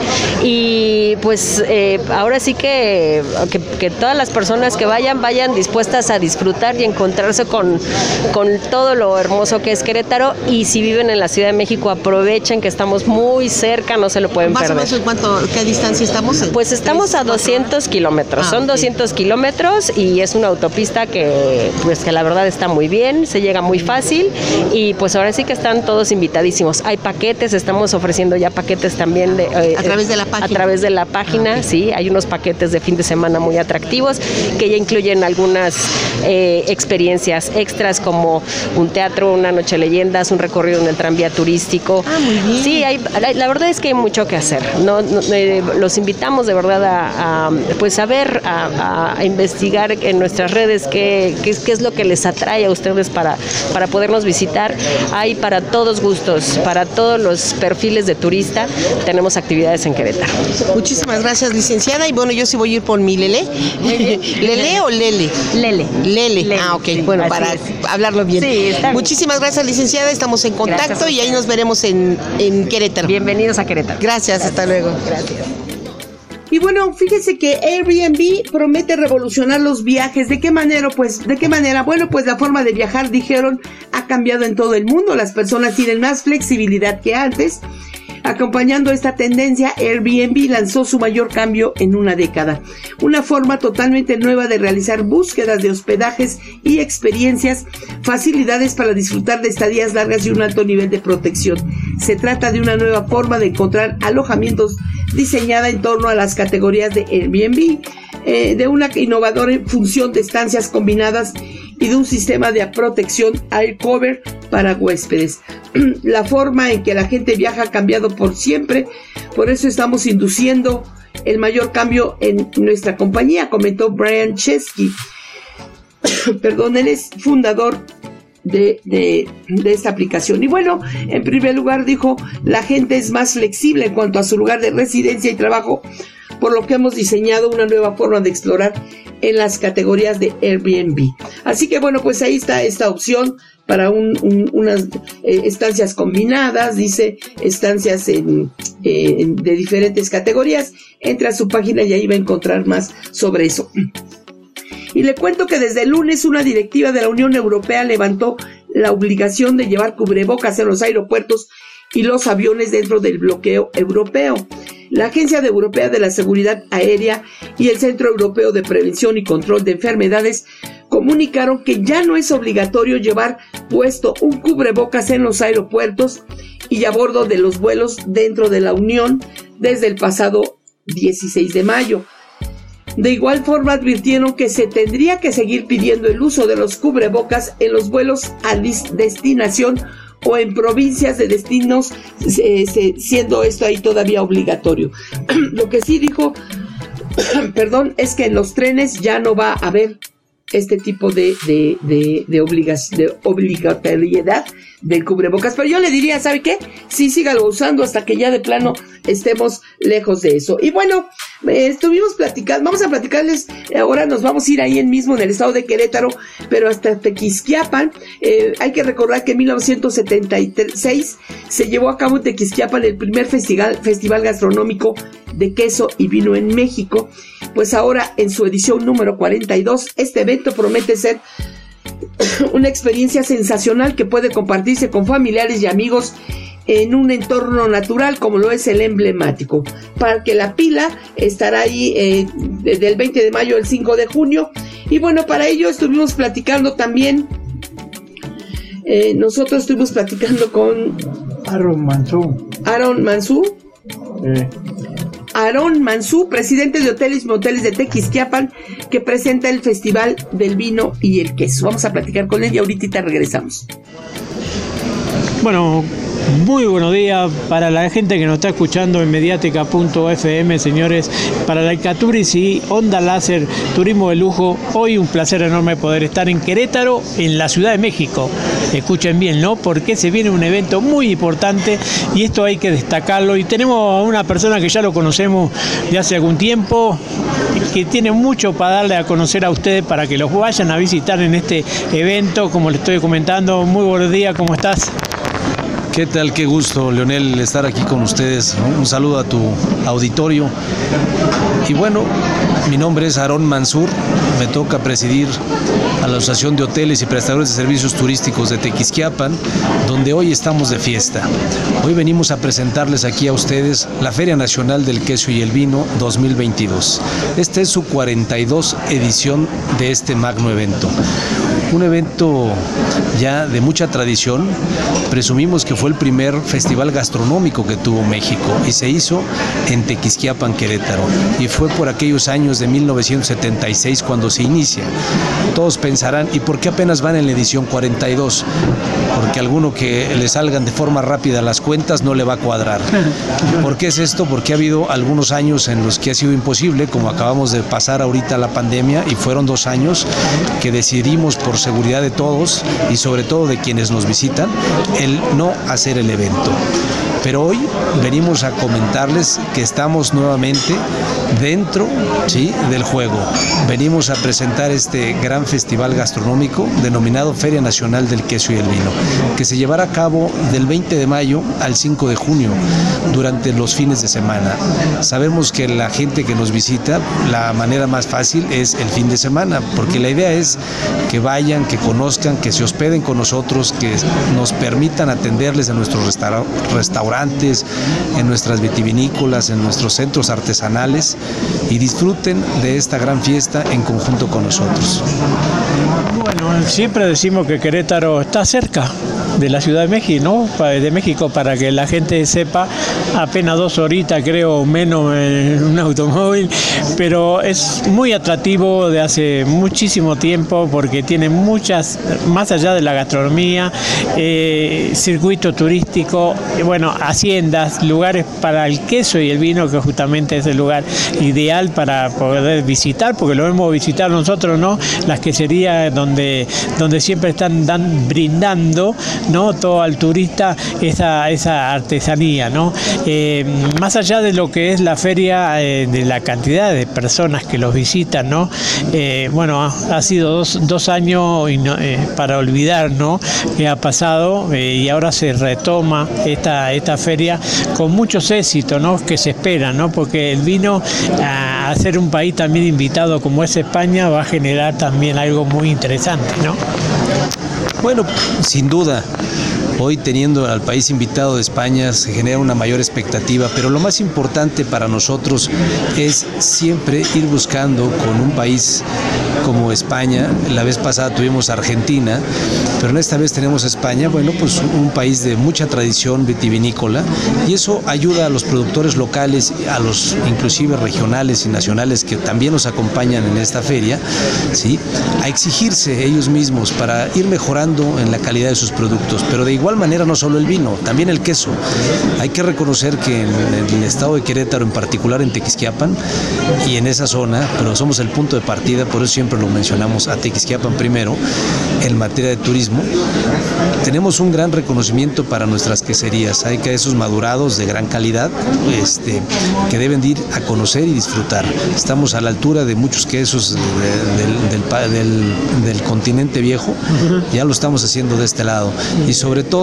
y pues eh, ahora sí que, que, todas las personas que vayan, vayan dispuestas a disfrutar y encontrarse con, con todo lo hermoso que es Querétaro y si viven en la Ciudad de México aprovechen que estamos muy cerca, no se lo pueden Más o perder. menos, ¿en cuánto, qué distancia estamos? Pues estamos a 200 kilómetros, Ah, son ok. 200 kilómetros y es una autopista que pues que la verdad está muy bien, se llega muy fácil y pues ahora sí que están todos invitadísimos. Hay paquetes, estamos ofreciendo ya paquetes también de eh, A través de la página. A través de la página, sí, hay unos paquetes de fin de semana muy atractivos que ya incluyen algunas eh, experiencias extras como un teatro, una noche leyendas, un recorrido en el tranvía turístico. Ah, muy bien. Sí, hay, la, la verdad es que hay mucho que hacer. No, no, eh, los invitamos de verdad a, a, pues a ver, a, a investigar en nuestras redes qué, qué, es- qué es lo que les atrae a ustedes para, para podernos visitar. Hay para todos gustos, para todos los perfiles de turista, tenemos actividades en Querétaro. Muchísimas gracias, licenciada. Y bueno, yo sí voy a ir por mi Lele. ¿Lele o Lele? Lele. Lele. Lele, ah, ok. sí, bueno, para es. hablarlo bien. Sí, está bien. Muchísimas gracias, licenciada. Estamos en contacto Gracias y ahí nos veremos en, en Querétaro. Bienvenidos a Querétaro. Gracias, hasta luego. Gracias. Y bueno, fíjese que Airbnb promete revolucionar los viajes. ¿De qué manera? Pues, ¿de qué manera? Bueno, pues la forma de viajar, dijeron, ha cambiado en todo el mundo. Las personas tienen más flexibilidad que antes. Acompañando esta tendencia, Airbnb lanzó su mayor cambio en una década. Una forma totalmente nueva de realizar búsquedas de hospedajes y experiencias, facilidades para disfrutar de estadías largas y un alto nivel de protección. Se trata de una nueva forma de encontrar alojamientos diseñada en torno a las categorías de Airbnb, eh, de una innovadora función de estancias combinadas y de un sistema de protección air cover para huéspedes. la forma en que la gente viaja ha cambiado por siempre, por eso estamos induciendo el mayor cambio en nuestra compañía, comentó Brian Chesky. Perdón, él es fundador de, de, esta aplicación. Y bueno, en primer lugar dijo, la gente es más flexible en cuanto a su lugar de residencia y trabajo, por lo que hemos diseñado una nueva forma de explorar en las categorías de Airbnb. Así que bueno, pues ahí está esta opción para un, un, unas eh, estancias combinadas, dice estancias en, de diferentes categorías. Entra a su página y ahí va a encontrar más sobre eso. Y le cuento que desde el lunes una directiva de la Unión Europea levantó la obligación de llevar cubrebocas en los aeropuertos y los aviones dentro del bloqueo europeo. La Agencia Europea de la Seguridad Aérea y el Centro Europeo de Prevención y Control de Enfermedades comunicaron que ya no es obligatorio llevar puesto un cubrebocas en los aeropuertos y a bordo de los vuelos dentro de la Unión desde el pasado 16 de mayo. De igual forma advirtieron que se tendría que seguir pidiendo el uso de los cubrebocas en los vuelos a destinación o en provincias de destinos, eh, siendo esto ahí todavía obligatorio. Lo que sí dijo, perdón, es que en los trenes ya no va a haber este tipo de, de, de, de obligatoriedad del cubrebocas. Pero yo le diría, ¿sabe qué? Sí, sígalo usando hasta que ya de plano estemos lejos de eso. Y bueno, eh, estuvimos platicando, vamos a platicarles, ahora nos vamos a ir ahí en mismo en el estado de Querétaro, pero hasta Tequisquiapan. Eh, hay que recordar que en 1976 se llevó a cabo en Tequisquiapan el primer festival, festival gastronómico de queso y vino en México. Pues ahora en su edición número 42, este evento promete ser una experiencia sensacional que puede compartirse con familiares y amigos en un entorno natural como lo es el emblemático. Parque La Pila estará ahí eh, desde el 20 de mayo al 5 de junio. Y bueno, para ello estuvimos platicando también. Eh, nosotros estuvimos platicando con Aaron Mansú. Aaron Mansú. Eh. Aarón Mansú, presidente de Hoteles y Moteles de Tequisquiapan, que presenta el Festival del Vino y el Queso. Vamos a platicar con él y ahorita regresamos. Bueno, muy buenos días para la gente que nos está escuchando en mediática.fm, señores, para la Alcaturis y Onda Láser, Turismo de Lujo. Hoy un placer enorme poder estar en Querétaro, en la Ciudad de México. Escuchen bien, ¿no? Porque se viene un evento muy importante y esto hay que destacarlo. Y tenemos a una persona que ya lo conocemos de hace algún tiempo, que tiene mucho para darle a conocer a ustedes para que los vayan a visitar en este evento, como les estoy comentando. Muy buenos días, ¿cómo estás? ¿Qué tal? Qué gusto, Leonel, estar aquí con ustedes. Un saludo a tu auditorio. Y bueno, mi nombre es Aarón Mansur. Me toca presidir a la Asociación de Hoteles y Prestadores de Servicios Turísticos de Tequisquiapan, donde hoy estamos de fiesta. Hoy venimos a presentarles aquí a ustedes la Feria Nacional del Queso y el Vino 2022. Esta es su 42 edición de este magno evento un evento ya de mucha tradición. Presumimos que fue el primer festival gastronómico que tuvo México y se hizo en Tequisquiapan, Querétaro. Y fue por aquellos años de 1976 cuando se inicia. Todos pensarán, ¿y por qué apenas van en la edición 42? Porque alguno que le salgan de forma rápida las cuentas no le va a cuadrar. ¿Por qué es esto? Porque ha habido algunos años en los que ha sido imposible, como acabamos de pasar ahorita la pandemia, y fueron dos años que decidimos por seguridad de todos y sobre todo de quienes nos visitan, el no hacer el evento. Pero hoy venimos a comentarles que estamos nuevamente dentro del juego. Venimos a presentar este gran festival gastronómico denominado Feria Nacional del Queso y el Vino, que se llevará a cabo del 20 de mayo al 5 de junio durante los fines de semana. Sabemos que la gente que nos visita, la manera más fácil es el fin de semana, porque la idea es que vayan, que conozcan, que se hospeden con nosotros, que nos permitan atenderles en nuestros restaurantes, en nuestras vitivinícolas, en nuestros centros artesanales y disfruten de esta gran fiesta en conjunto con nosotros. Bueno, siempre decimos que Querétaro está cerca de la Ciudad de México, ¿no? De México para que la gente sepa, apenas dos horitas creo menos en un automóvil, pero es muy atractivo de hace muchísimo tiempo porque tiene muchas, más allá de la gastronomía, eh, circuito turístico, bueno, haciendas, lugares para el queso y el vino, que justamente es el lugar ideal para poder visitar, porque lo hemos visitado nosotros, ¿no? Las queserías donde, donde siempre están brindando ¿no? Todo al turista esa, esa artesanía, ¿no? Eh, más allá de lo que es la feria, eh, de la cantidad de personas que los visitan, ¿no? Eh, bueno, ha, sido dos, años para olvidar, ¿no? Que ha pasado y ahora se retoma esta, esta feria con muchos éxitos, ¿no? Que se esperan, ¿no? Porque el vino a ser un país también invitado como es España va a generar también algo muy interesante, ¿no? Bueno, sin duda. Hoy teniendo al país invitado de España se genera una mayor expectativa, pero lo más importante para nosotros es siempre ir buscando con un país como España, la vez pasada tuvimos Argentina, pero en esta vez tenemos España, bueno, pues un país de mucha tradición vitivinícola y eso ayuda a los productores locales, a los inclusive regionales y nacionales que también nos acompañan en esta feria, ¿sí? a exigirse ellos mismos para ir mejorando en la calidad de sus productos, pero de igual manera no solo el vino, también el queso. Hay que reconocer que en, el estado de Querétaro, en particular en Tequisquiapan y en esa zona, pero somos el punto de partida, por eso siempre lo mencionamos a Tequisquiapan primero, en materia de turismo, tenemos un gran reconocimiento para nuestras queserías. Hay quesos madurados de gran calidad este, que deben ir a conocer y disfrutar. Estamos a la altura de muchos quesos del, del continente viejo, ya lo estamos haciendo de este lado. Y sobre todo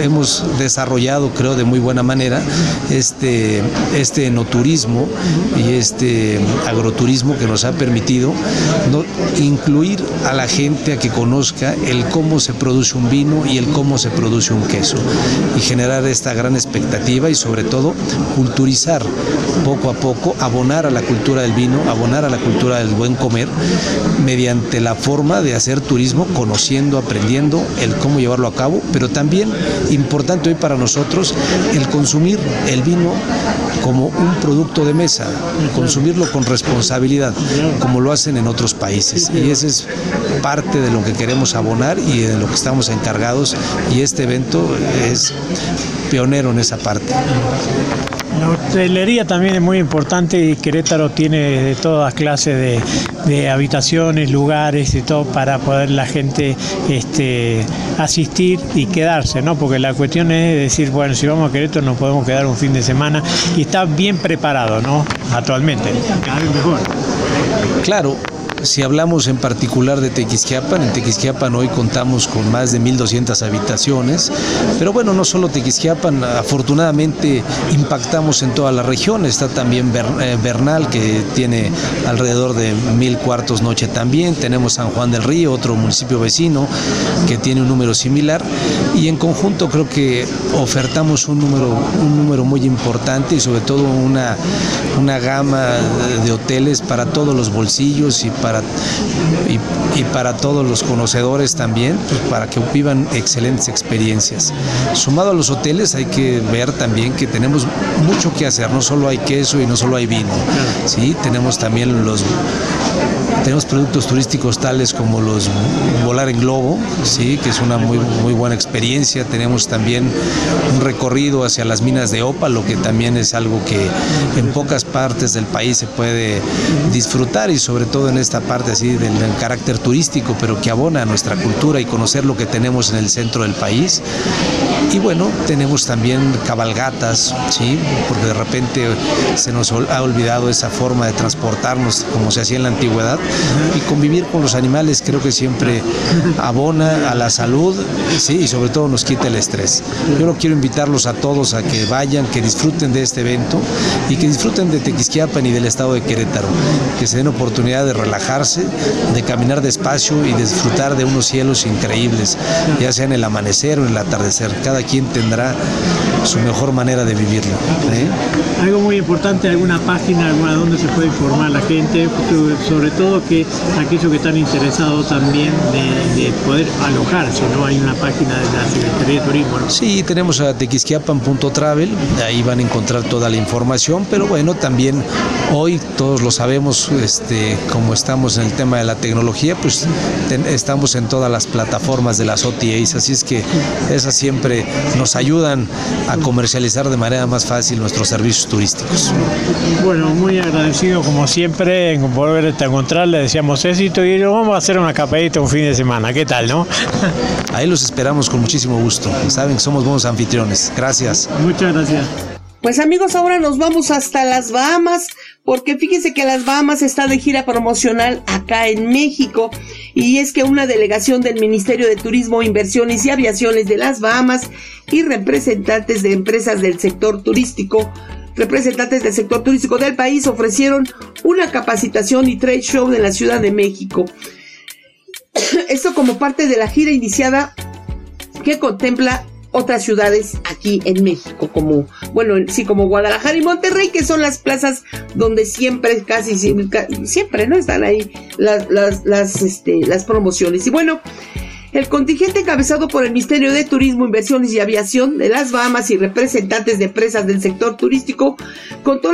hemos desarrollado, creo, de muy buena manera este, este enoturismo y este agroturismo que nos ha permitido incluir a la gente a que conozca el cómo se produce un vino y el cómo se produce un queso y generar esta gran expectativa y sobre todo culturizar poco a poco, abonar a la cultura del vino, abonar a la cultura del buen comer mediante la forma de hacer turismo, conociendo, aprendiendo el cómo llevarlo a cabo pero también importante hoy para nosotros el consumir el vino como un producto de mesa, consumirlo con responsabilidad, como lo hacen en otros países. Y ese es parte de lo que queremos abonar y de lo que estamos encargados y este evento es pionero en esa parte. La hostelería también es muy importante y Querétaro tiene de todas clases de, habitaciones, lugares y todo para poder la gente este, asistir y quedarse, ¿no? Porque la cuestión es decir, bueno, si vamos a Querétaro nos podemos quedar un fin de semana y está bien preparado, ¿no? Actualmente. Claro, si hablamos en particular de Tequisquiapan, en Tequisquiapan hoy contamos con más de 1.200 habitaciones, pero bueno, no solo Tequisquiapan, afortunadamente impactamos en toda la región, está también eh, Bernal que tiene alrededor de mil cuartos noche también, tenemos San Juan del Río, otro municipio vecino que tiene un número similar y en conjunto creo que ofertamos un número, un número muy importante y sobre todo una, una gama de hoteles para todos los bolsillos y para, y, para todos los conocedores también, pues, para que vivan excelentes experiencias. Sumado a los hoteles hay que ver también que tenemos mucho que hacer, no solo hay queso y no solo hay vino, ¿sí? tenemos también los tenemos productos turísticos tales como los volar en globo, sí, que es una muy, muy buena experiencia. Tenemos también un recorrido hacia las minas de ópalo, que también es algo que en pocas partes del país se puede disfrutar y sobre todo en esta parte así del, carácter turístico, pero que abona a nuestra cultura y conocer lo que tenemos en el centro del país. Y bueno, tenemos también cabalgatas, ¿sí? porque de repente se nos ha olvidado esa forma de transportarnos como se hacía en la antigüedad y convivir con los animales creo que siempre abona a la salud ¿sí? y sobre todo nos quita el estrés. Yo no quiero invitarlos a todos a que vayan, que disfruten de este evento y que disfruten de Tequisquiapan y del estado de Querétaro, que se den oportunidad de relajarse, de caminar despacio y disfrutar de unos cielos increíbles, ya sea en el amanecer o en el atardecer. Cada quien tendrá su mejor manera de vivirlo. ¿eh? Algo muy importante, alguna página, alguna donde se puede informar la gente, sobre todo que aquellos que están interesados también de, poder alojarse, ¿no? Hay una página de la Secretaría de Turismo. Sí, tenemos a tequisquiapan.travel, ahí van a encontrar toda la información, pero bueno, también hoy todos lo sabemos, este, como estamos en el tema de la tecnología, pues estamos en todas las plataformas de las OTAs, así es que esas siempre nos ayudan a comercializar de manera más fácil nuestros servicios turísticos. Bueno, muy agradecido como siempre en volver a encontrar, le decíamos éxito y vamos a hacer una capadita un fin de semana, ¿qué tal, no? Ahí los esperamos con muchísimo gusto, saben que somos buenos anfitriones, gracias. Muchas gracias. Pues amigos, ahora nos vamos hasta las Bahamas, porque fíjense que las Bahamas está de gira promocional acá en México, y es que una delegación del Ministerio de Turismo, Inversiones y Aviaciones de las Bahamas y representantes de empresas del sector turístico representantes del sector turístico del país ofrecieron una capacitación y trade show en la Ciudad de México. Esto como parte de la gira iniciada que contempla otras ciudades aquí en México, como, bueno, sí, como Guadalajara y Monterrey, que son las plazas donde siempre, casi siempre, ¿no? Están ahí las, las, las, este, las promociones. Y bueno, el contingente encabezado por el Ministerio de Turismo, Inversiones y Aviación de las Bahamas y representantes de empresas del sector turístico contó,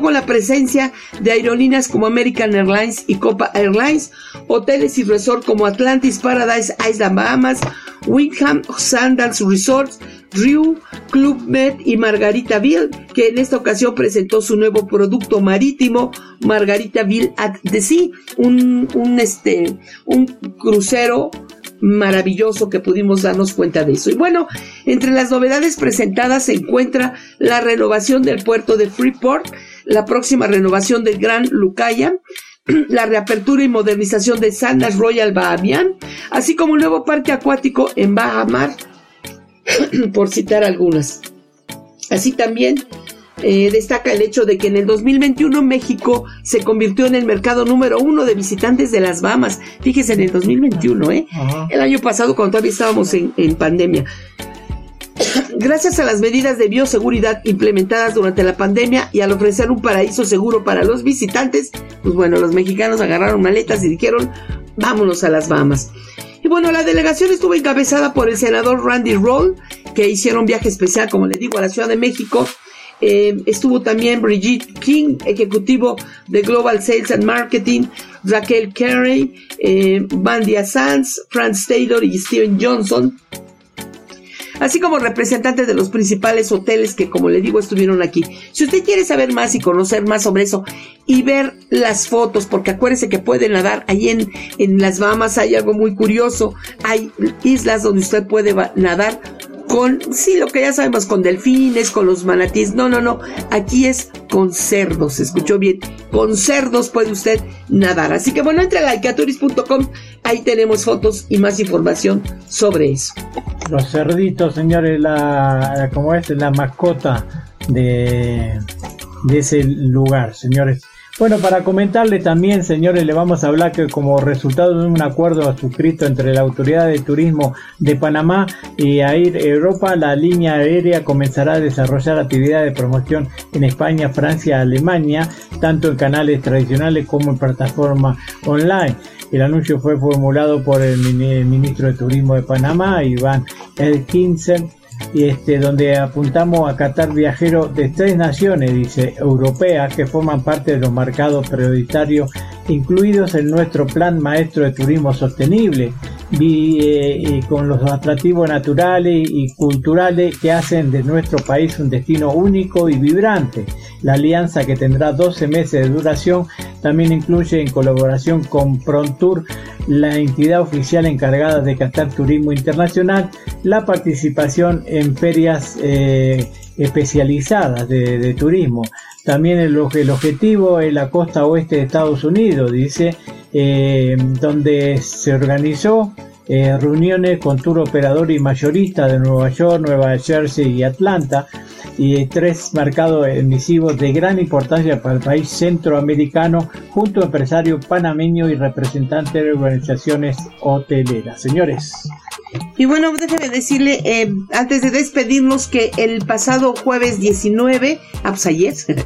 con la presencia de aerolíneas como American Airlines y Copa Airlines, hoteles y resort como Atlantis Paradise Island Bahamas, Windham Sandals Resorts, Riu, Club Med y Margaritaville, que en esta ocasión presentó su nuevo producto marítimo, Margaritaville at the Sea, un, un, este, un crucero maravilloso que pudimos darnos cuenta de eso. Y bueno, entre las novedades presentadas se encuentra la renovación del puerto de Freeport, la próxima renovación del Gran Lucaya, la reapertura y modernización de Sandals Royal Bahamian, así como un nuevo parque acuático en Bahamar, por citar algunas. Así también eh, destaca el hecho de que en el 2021 México se convirtió en el mercado número uno de visitantes de las Bahamas. Fíjese, en el 2021, ¿eh? El año pasado, cuando todavía estábamos en, en pandemia. Gracias a las medidas de bioseguridad implementadas durante la pandemia y al ofrecer un paraíso seguro para los visitantes, pues bueno, los mexicanos agarraron maletas y dijeron, vámonos a las Bahamas. Y bueno, la delegación estuvo encabezada por el senador Randy Roll, que hicieron viaje especial, como le digo, a la Ciudad de México eh, estuvo también Brigitte King, ejecutivo de Global Sales and Marketing, Raquel Carey, eh, Bandia Sanz, Franz Taylor y Steven Johnson, así como representantes de los principales hoteles que, como le digo, estuvieron aquí. Si usted quiere saber más y conocer más sobre eso y ver las fotos, porque acuérdese que puede nadar ahí en, en las Bahamas, hay algo muy curioso, hay islas donde usted puede nadar con, sí, lo que ya sabemos, con delfines, con los manatíes. No, no, no. Aquí es con cerdos, escuchó bien. con cerdos puede usted nadar. Así que bueno, entre a laicaturis.com, ahí tenemos fotos y más información sobre eso. Los cerditos, señores, la, como es la mascota de, de ese lugar, señores. Bueno, para comentarle también, señores, le vamos a hablar que como resultado de un acuerdo suscrito entre la Autoridad de Turismo de Panamá y AIR Europa, la línea aérea comenzará a desarrollar actividades de promoción en España, Francia, Alemania, tanto en canales tradicionales como en plataformas online. El anuncio fue formulado por el ministro de Turismo de Panamá, Iván Elkinsen, este, donde apuntamos a captar viajeros de tres naciones, dice, europeas, que forman parte de los marcados prioritarios incluidos en nuestro plan maestro de turismo sostenible, y, con los atractivos naturales y culturales que hacen de nuestro país un destino único y vibrante. La alianza que tendrá 12 meses de duración también incluye en colaboración con Prontour, la entidad oficial encargada de captar turismo internacional, la participación en ferias eh, especializadas de, turismo. También el, el, objetivo es la costa oeste de Estados Unidos, dice, eh, donde se organizó eh, reuniones con tour operador y mayorista de Nueva York, Nueva Jersey y Atlanta, y tres mercados emisivos de gran importancia para el país centroamericano, junto a empresarios panameños y representantes de organizaciones hoteleras. Señores. Y bueno, déjeme decirle, eh, antes de despedirnos, que el pasado jueves 19, ah, pues ayer,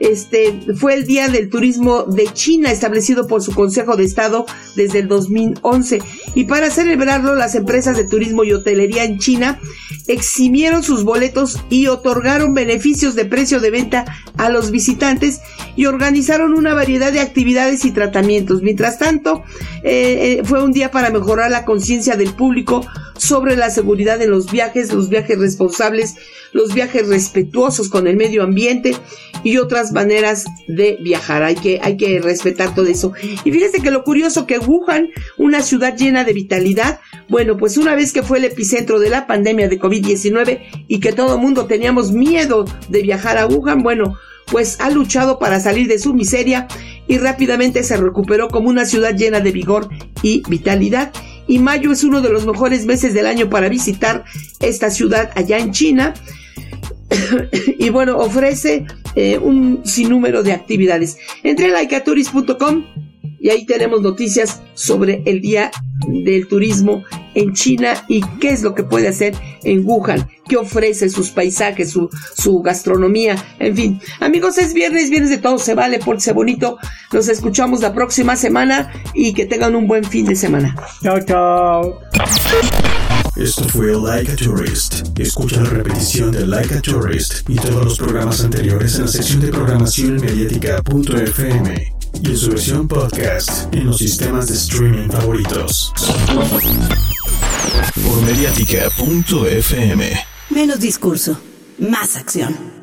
este fue el Día del Turismo de China establecido por su Consejo de Estado desde el 2011 y para celebrarlo las empresas de turismo y hotelería en China eximieron sus boletos y otorgaron beneficios de precio de venta a los visitantes y organizaron una variedad de actividades y tratamientos. Mientras tanto, eh, eh, fue un día para mejorar la conciencia del público sobre la seguridad en los viajes, los viajes responsables, los viajes respetuosos con el medio ambiente y otras maneras de viajar. Hay que, hay que respetar todo eso. Y fíjense que lo curioso que Wuhan, una ciudad llena de vitalidad, bueno, pues una vez que fue el epicentro de la pandemia de COVID-19 y que todo el mundo teníamos miedo de viajar a Wuhan, bueno, pues ha luchado para salir de su miseria y rápidamente se recuperó como una ciudad llena de vigor y vitalidad. Y mayo es uno de los mejores meses del año para visitar esta ciudad allá en China. y bueno, ofrece eh, un sinnúmero de actividades. Entre a laicaturis.com y ahí tenemos noticias sobre el Día del Turismo en China y qué es lo que puede hacer en Wuhan, qué ofrece sus paisajes, su, su gastronomía, en fin. Amigos, es viernes, viernes de todo se vale, pórtese bonito. Nos escuchamos la próxima semana y que tengan un buen fin de semana. Chao, chao. Esto fue Like a Tourist. Escucha la repetición de Like a Tourist y todos los programas anteriores en la sección de programación mediática.fm y en su versión podcast en los sistemas de streaming favoritos. Por mediática.fm. Menos discurso, más acción.